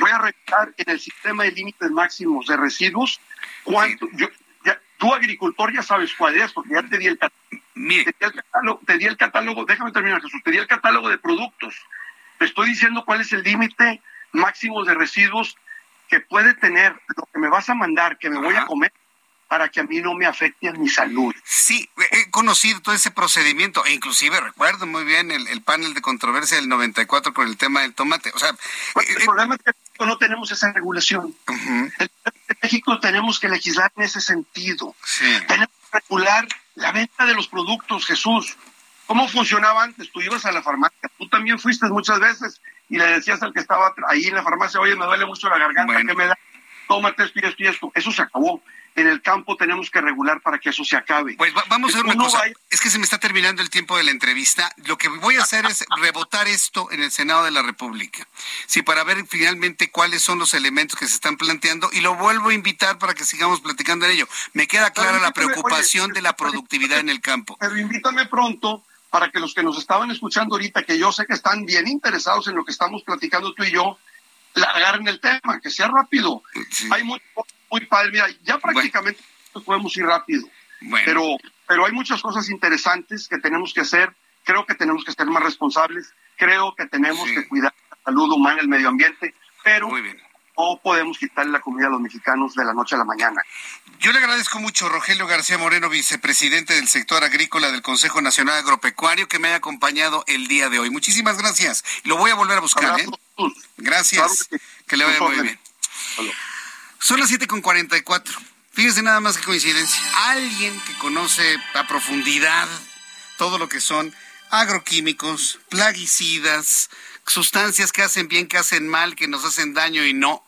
Voy a revisar en el sistema de límites máximos de residuos cuánto, yo, ya, tú agricultor ya sabes cuál es, porque ya te di el catálogo. Te di el catálogo, te di el catálogo, déjame terminar Jesús, te di el catálogo de productos. Te estoy diciendo cuál es el límite máximo de residuos que puede tener lo que me vas a mandar, que me voy a comer, para que a mí no me afecte a mi salud. Sí, he conocido todo ese procedimiento, e inclusive recuerdo muy bien el, el panel de controversia del 94 con el tema del tomate. O sea, el problema es que en México no tenemos esa regulación. En México tenemos que legislar en ese sentido. Tenemos que regular la venta de los productos, Jesús. ¿Cómo funcionaba antes? Tú ibas a la farmacia, tú también fuiste muchas veces y le decías al que estaba ahí en la farmacia, oye, me duele mucho la garganta, ¿qué me da? Tómate esto y esto y esto. Eso se acabó. En el campo tenemos que regular para que eso se acabe. Pues va- vamos a hacer una Uno cosa. vaya- Es que se me está terminando el tiempo de la entrevista. Lo que voy a hacer es rebotar esto en el Senado de la República. Sí, para ver finalmente cuáles son los elementos que se están planteando y lo vuelvo a invitar para que sigamos platicando en ello. Me queda clara la preocupación de la productividad en el campo. Pero invítame pronto para que los que nos estaban escuchando ahorita, que yo sé que están bien interesados en lo que estamos platicando tú y yo, la agarren el tema, que sea rápido. Hay muy, muy padre, mira, ya prácticamente podemos ir rápido. Pero, pero hay muchas cosas interesantes que tenemos que hacer. Creo que tenemos que ser más responsables. Creo que tenemos que cuidar la salud humana, el medio ambiente. Pero no podemos quitarle la comida a los mexicanos de la noche a la mañana. Yo le agradezco mucho, Rogelio García Moreno, vicepresidente del sector agrícola del Consejo Nacional Agropecuario, que me haya acompañado el día de hoy. Muchísimas gracias. Lo voy a volver a buscar. ¿eh? Gracias. que, le vaya muy bien. Son las 7.44. Fíjese nada más que coincidencia. Alguien que conoce a profundidad todo lo que son agroquímicos, plaguicidas, sustancias que hacen bien, que hacen mal, que nos hacen daño y no.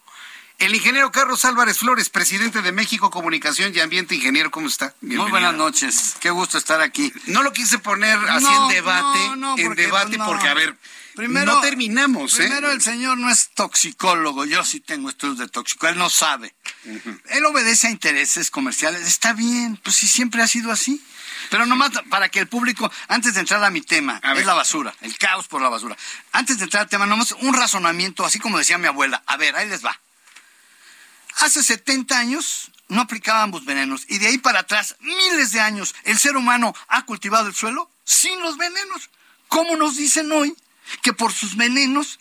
El ingeniero Carlos Álvarez Flores, presidente de México Comunicación y Ambiente. Ingeniero, ¿cómo está? Muy buenas noches. Qué gusto estar aquí. No lo quise poner así en debate, en debate porque, a ver, Primero, no terminamos. ¿eh? Primero, el señor no es toxicólogo. Yo sí tengo estudios de tóxico. Él no sabe. Él obedece a intereses comerciales. Está bien, pues sí, siempre ha sido así. Pero nomás para que el público, antes de entrar a mi tema, es la basura, el caos por la basura. Antes de entrar al tema, nomás un razonamiento, así como decía mi abuela. A ver, ahí les va. Hace 70 años no aplicábamos venenos y de ahí para atrás, miles de años, el ser humano ha cultivado el suelo sin los venenos. ¿Cómo nos dicen hoy que por sus venenos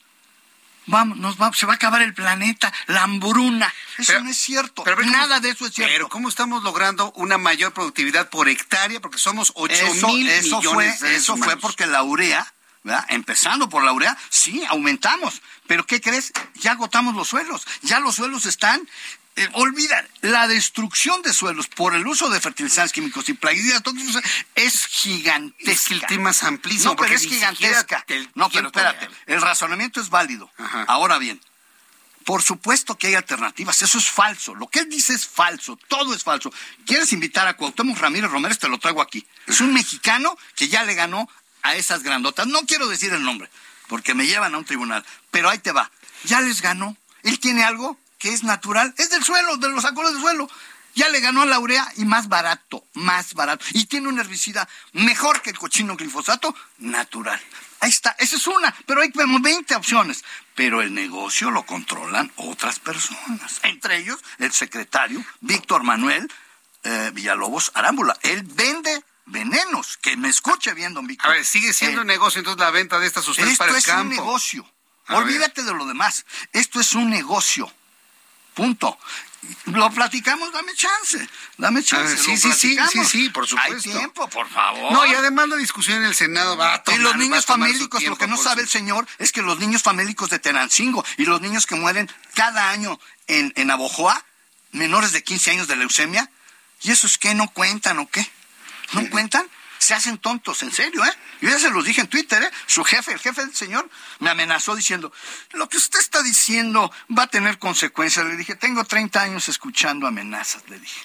vamos, nos va, se va a acabar el planeta, la hambruna. Eso no es cierto. Pero, Nada de eso es cierto. Pero ¿cómo estamos logrando una mayor productividad por hectárea? Porque somos 8 mil eso millones fue, Eso fue porque la urea, ¿verdad? empezando por la urea, sí, aumentamos. Pero ¿qué crees? Ya agotamos los suelos. Ya los suelos están eh, olvida, la destrucción de suelos por el uso de fertilizantes químicos y plaguicidas tóxicos es gigantesca. el tema es amplísimo. No, pero es gigantesca. no, pero espérate, el razonamiento es válido. Ahora bien, por supuesto que hay alternativas, eso es falso. Lo que él dice es falso, todo es falso. ¿Quieres invitar a Cuauhtémoc Ramírez Romero? Te lo traigo aquí. Es un mexicano que ya le ganó a esas grandotas. No quiero decir el nombre, porque me llevan a un tribunal, pero ahí te va. Ya les ganó. Él tiene algo que es natural, es del suelo, de los acuerdos del suelo. Ya le ganó a la urea y más barato, más barato. Y tiene un herbicida mejor que el cochino glifosato, natural. Ahí está, esa es una, pero hay como 20 opciones. Pero el negocio lo controlan otras personas, entre ellos el secretario Víctor Manuel eh, Villalobos Arámbula. Él vende venenos, que me escuche bien, don Víctor. A ver, sigue siendo negocio entonces la venta de estas sustancias para el campo. Esto es un negocio. Olvídate de lo demás. Esto es un negocio. Punto. Lo platicamos, dame chance, dame chance. sí, sí, sí, sí, sí, por supuesto. Hay tiempo, por favor. No, y además la discusión en el Senado va a tomar, Y los niños famélicos, lo que no sabe el señor es que los niños famélicos de Tenancingo y los niños que mueren cada año en, en Abojoa, menores de 15 años de leucemia, ¿y esos qué no cuentan o qué? ¿No cuentan? Se hacen tontos, en serio, ¿eh? Yo ya se los dije en Twitter, ¿eh? Su jefe, el jefe del señor, me amenazó diciendo, lo que usted está diciendo va a tener consecuencias. Le dije, tengo 30 años escuchando amenazas, le dije.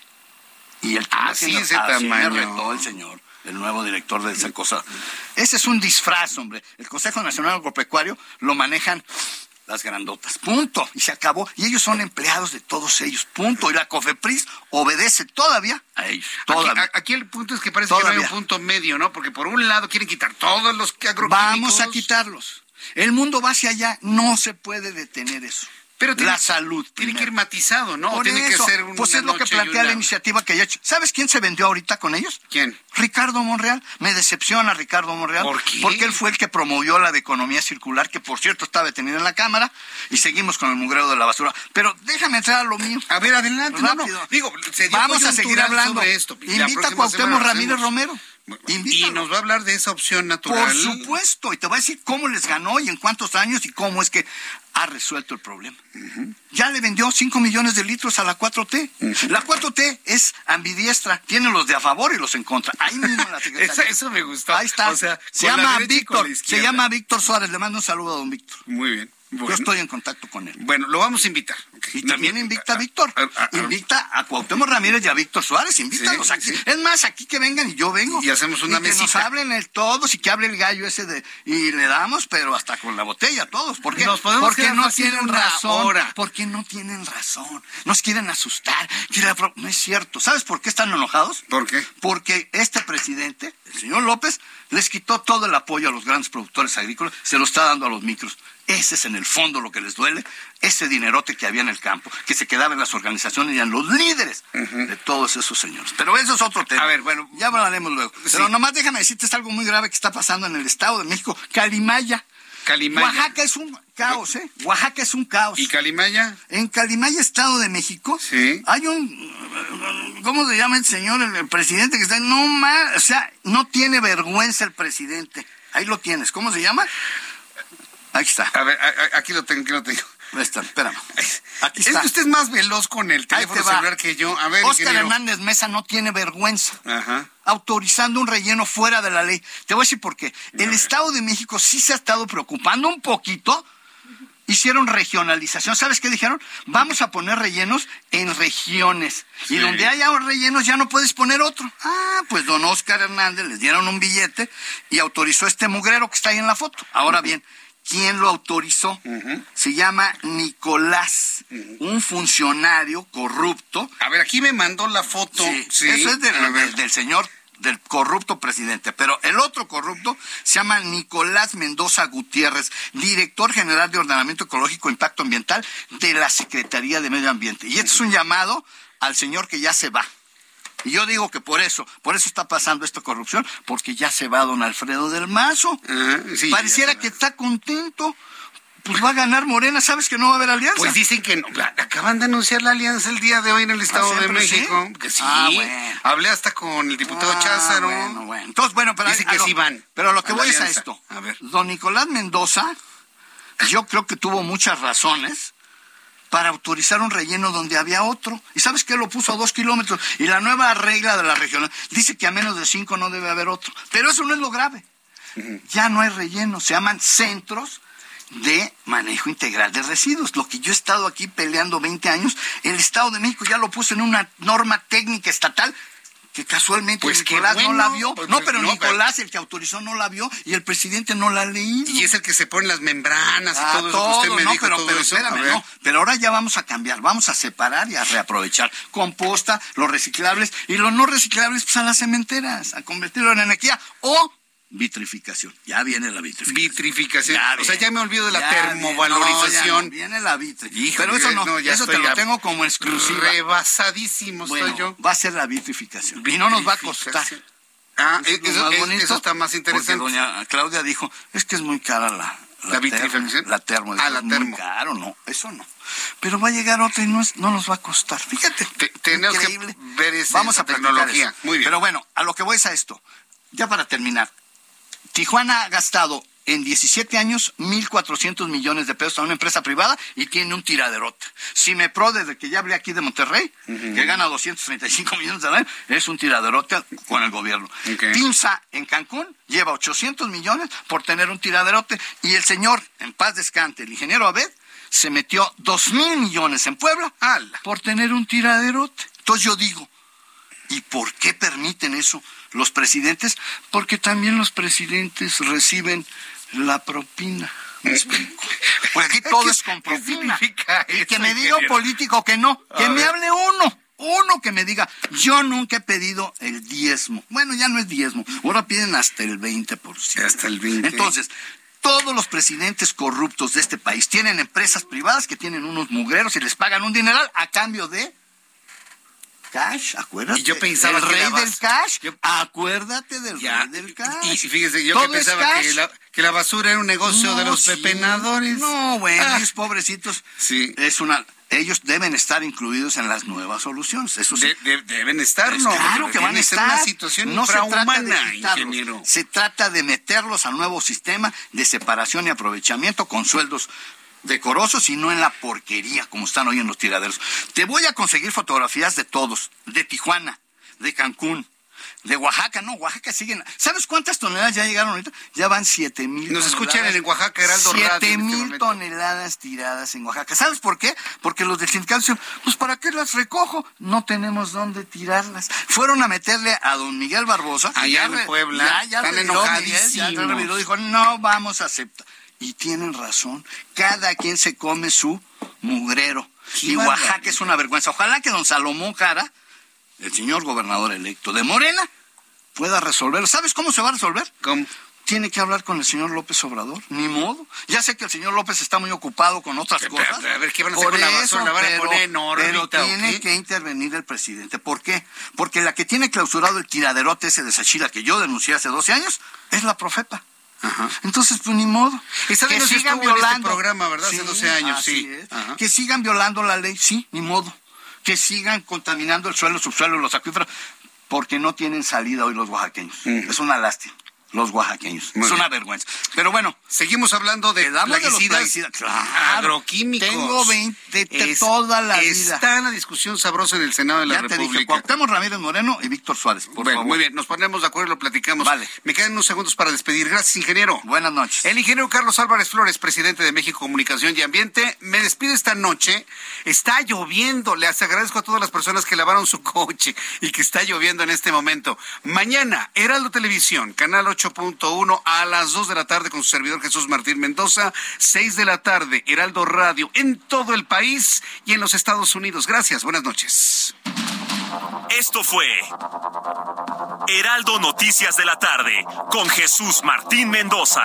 Y el así ese tamaño. me retó el señor, el nuevo director de esa cosa. Ese es un disfraz, hombre. El Consejo Nacional Agropecuario lo manejan las grandotas. Punto. Y se acabó. Y ellos son empleados de todos ellos. Punto. Y la COFEPRIS obedece todavía a ellos. Todavía. Aquí, el punto es que parece que no hay un punto medio, ¿no? Porque por un lado quieren quitar todos los agroquímicos. Vamos a quitarlos. El mundo va hacia allá. No se puede detener eso. Pero la salud. Tiene que ir matizado, ¿no? tiene que ser un. Pues es lo que plantea la iniciativa que ya hecho. ¿Sabes quién se vendió ahorita con ellos? ¿Quién? Ricardo Monreal. Me decepciona Ricardo Monreal. ¿Por qué? Porque él fue el que promovió la de economía circular, que por cierto está detenido en la Cámara, y seguimos con el mugreo de la basura. Pero déjame entrar a lo mío. A ver, adelante. Rápido. Digo, Vamos a seguir hablando. de esto. Invita a Cuauhtémoc Ramírez Romero. Y nos va a hablar de esa opción natural. Por supuesto, y te va a decir cómo les ganó y en cuántos años y cómo es que ha resuelto el problema. Ya le vendió 5 millones de litros a la 4T. La 4T es ambidiestra, tiene los de a favor y los en contra. Ahí mismo la Secretaría. eso, eso, me gustó. Ahí está. se llama Víctor, se llama Víctor Suárez. Le mando un saludo a don Víctor. Muy bien. Yo estoy en contacto con él. Bueno, lo vamos a invitar. Y también invita a Víctor. invita a Cuauhtémoc Ramírez y a Víctor Suárez. Invítalos aquí. Es más, aquí que vengan y yo vengo. Y hacemos una y que nos hablen el todos y que hable el gallo ese de... Y le damos, pero hasta con la botella todos. ¿Por qué? Nos podemos Porque no tienen razón. hora. Porque no tienen razón. Nos quieren asustar. Quieren No es cierto. ¿Sabes por qué están enojados? ¿Por qué? Porque este presidente, el señor López, les quitó todo el apoyo a los grandes productores agrícolas, se lo está dando a los micros. Ese es en el fondo lo que les duele, ese dinerote que había en el campo, que se quedaba en las organizaciones y en los líderes de todos esos señores. Pero eso es otro tema. A ver, bueno. Ya hablaremos luego. Pero nomás déjame decirte, es algo muy grave que está pasando en el Estado de México. Calimaya. Calimaya. Oaxaca es un caos, ¿eh? Oaxaca es un caos. ¿Y Calimaya? En Calimaya, Estado de México, Sí. hay un, ¿cómo se llama el señor, el, el presidente que está? No más, o sea, no tiene vergüenza el presidente. Ahí lo tienes. ¿Cómo se llama? Ahí está. A ver, a- a- aquí lo tengo, aquí lo tengo. Ahí está, espérame. Aquí Es que usted es más veloz con el teléfono te celular que yo. A ver, Oscar ingeniero. Hernández Mesa no tiene vergüenza. Ajá. autorizando un relleno fuera de la ley. Te voy a decir por qué. El Estado de México sí se ha estado preocupando un poquito. Hicieron regionalización. ¿Sabes qué dijeron? Vamos a poner rellenos en regiones. Y Sí. donde haya rellenos ya no puedes poner otro. Ah, pues don Oscar Hernández les dieron un billete y autorizó este mugrero que está ahí en la foto. Ahora bien, ¿quién lo autorizó? Se llama Nicolás, un funcionario corrupto. A ver, aquí me mandó la foto. Sí, Sí, eso es del, del señor, del corrupto presidente. Pero el otro corrupto se llama Nicolás Mendoza Gutiérrez, director general de Ordenamiento Ecológico e Impacto Ambiental de la Secretaría de Medio Ambiente. Y este es un llamado al señor que ya se va. Y yo digo que por eso, por eso está pasando esta corrupción, porque ya se va don Alfredo del Mazo. sí, Pareciera que está contento. Pues va a ganar Morena, ¿sabes que no va a haber alianza? Pues dicen que no. Acaban de anunciar la alianza el día de hoy en el Estado de ¿siempre sí? México. Que sí. Ah, bueno. Hablé hasta con el diputado Ah, Cházaro. Bueno, bueno. Entonces, bueno, pero Dice a que lo- sí van. Pero lo que voy es a esto. A ver. Don Nicolás Mendoza, yo creo que tuvo muchas razones para autorizar un relleno donde había otro. ¿Y sabes qué? Lo puso a dos kilómetros. Y la nueva regla de la regional dice que a menos de cinco no debe haber otro. Pero eso no es lo grave. Ya no hay relleno. Se llaman centros de manejo integral de residuos. Lo que yo he estado aquí peleando 20 años, el Estado de México ya lo puso en una norma técnica estatal que casualmente Pues Nicolás no la bueno, vio. pues, no, pero no, Nicolás, el que autorizó, no la vio y el presidente no la ha leído. Y es el que se pone las membranas y Ah, todo eso que usted me no, dijo. pero, todo pero eso. Espérame, no. Pero ahora ya vamos a cambiar, vamos a separar y a reaprovechar. Composta, los reciclables y los no reciclables, pues a las cementeras, a convertirlo en energía o vitrificación. Ya viene la vitrificación. Vitrificación. Ya o sea, ya me olvido de la Ya viene. termovalorización. No, ya no, viene la vitrificación. Pero eso no, no, ya eso te lo tengo como exclusiva. Rebasadísimo Bueno, estoy yo. va a ser la vitrificación. Y no nos va a costar. Ah, Eso es lo eso, más es- bonito, eso está más interesante. Porque doña Claudia dijo, es que es muy cara la, ¿La vitrificación? termo, La termo. Ah, la "Es termo. Muy caro, no, eso no. Pero va a llegar otra y no, es- no nos va a costar. Fíjate. tenemos que increíble. ver esa- Vamos a tecnología. eso. Muy bien. Pero bueno, a lo que voy es a esto. Ya para terminar. Tijuana ha gastado en 17 años 1.400 millones de pesos a una empresa privada y tiene un tiraderote. Cimepro, desde que ya hablé aquí de Monterrey, que gana 235 millones de dólares, es un tiraderote con el gobierno. Timsa en Cancún lleva 800 millones por tener un tiraderote y el señor, en paz descante, el ingeniero Abed, se metió 2 mil millones en Puebla por tener un tiraderote. Entonces yo digo, ¿Y por qué permiten eso los presidentes? Porque también los presidentes reciben la propina. ¿Me explico? Porque aquí todo es con propina. Y que me diga un político que no, que A me ver. hable uno. Uno que me diga, yo nunca he pedido el diezmo. Bueno, ya no es diezmo, ahora piden hasta el 20%. Hasta el 20%. Entonces, todos los presidentes corruptos de este país tienen empresas privadas que tienen unos mugreros y les pagan un dineral a cambio de cash, acuérdate. Y yo pensaba el que rey la del cash, acuérdate del Ya, rey del cash. Y, y fíjese, yo que pensaba cash. que la, que la basura era un negocio de los sí. pepenadores. No, bueno, Ah. ellos pobrecitos. Sí. Es una ellos deben estar incluidos en las nuevas soluciones. Eso sí. De- de- deben estar, Pues ¿no? claro que van a estar. una situación no se trata de ingeniero. Se trata de meterlos al nuevo sistema de separación y aprovechamiento con sueldos decorosos y no en la porquería como están hoy en los tiraderos. Te voy a conseguir fotografías de todos, de Tijuana, de Cancún, de Oaxaca, no, Oaxaca siguen. ¿Sabes cuántas toneladas ya llegaron ahorita? Ya van siete mil. Nos escuchan en Oaxaca, Heraldo Siete este mil momento. toneladas tiradas en Oaxaca. ¿Sabes por qué? Porque los del sindicato dicen, pues ¿para qué las recojo? No tenemos dónde tirarlas. Fueron a meterle a don Miguel Barbosa. Allá en Puebla, Ya, ya están reviró, Miguel, ya reviró, dijo, no vamos a aceptar. Y tienen razón. Cada quien se come su mugrero. Y. Oaxaca es una vergüenza. Ojalá que don Salomón Jara, el señor gobernador electo de Morena, pueda resolverlo. ¿Sabes cómo se va a resolver? ¿Cómo? Tiene que hablar con el señor López Obrador, ni modo. Ya sé que el señor López está muy ocupado con otras Pero, cosas. pero, a ver, ¿qué van a hacer con la basura? ¿La van a pero- poner en órbita Pero o tiene que intervenir el presidente. ¿Por qué? Porque la que tiene clausurado el tiraderote ese de Sachila que yo denuncié hace 12 años es la Entonces, pues ni modo. Esta que sigan este violando. programa, ¿verdad? Hace 12 años, sí. Que sigan violando la ley, sí, ni modo. Que sigan contaminando el suelo, subsuelo los acuíferos, porque no tienen salida hoy los oaxaqueños. Es una lástima. Los oaxaqueños. Muy es bien. una vergüenza. Pero bueno. Seguimos hablando de de plaguicidas, plaguicidas, claro. agroquímicos. Tengo 20 de Es- toda la vida. Está la discusión sabrosa en el Senado de la Ya te dije, República. Cuauhtémoc Ramírez Moreno y Víctor Suárez, por bueno, favor. muy bien, nos ponemos de acuerdo y lo platicamos. Vale. Me quedan unos segundos para despedir. Gracias, ingeniero. Buenas noches. El ingeniero Carlos Álvarez Flores, presidente de México Comunicación y Ambiente, me despide esta noche. Está lloviendo. Les agradezco a todas las personas que lavaron su coche y que está lloviendo en este momento. Mañana, Heraldo Televisión, canal 8.1 a las 2 de la tarde con su servidor Jesús Martín Mendoza. 6 de la tarde, Heraldo Radio en todo el país y en los Estados Unidos. Gracias. Buenas noches. Esto fue Heraldo Noticias de la tarde con Jesús Martín Mendoza.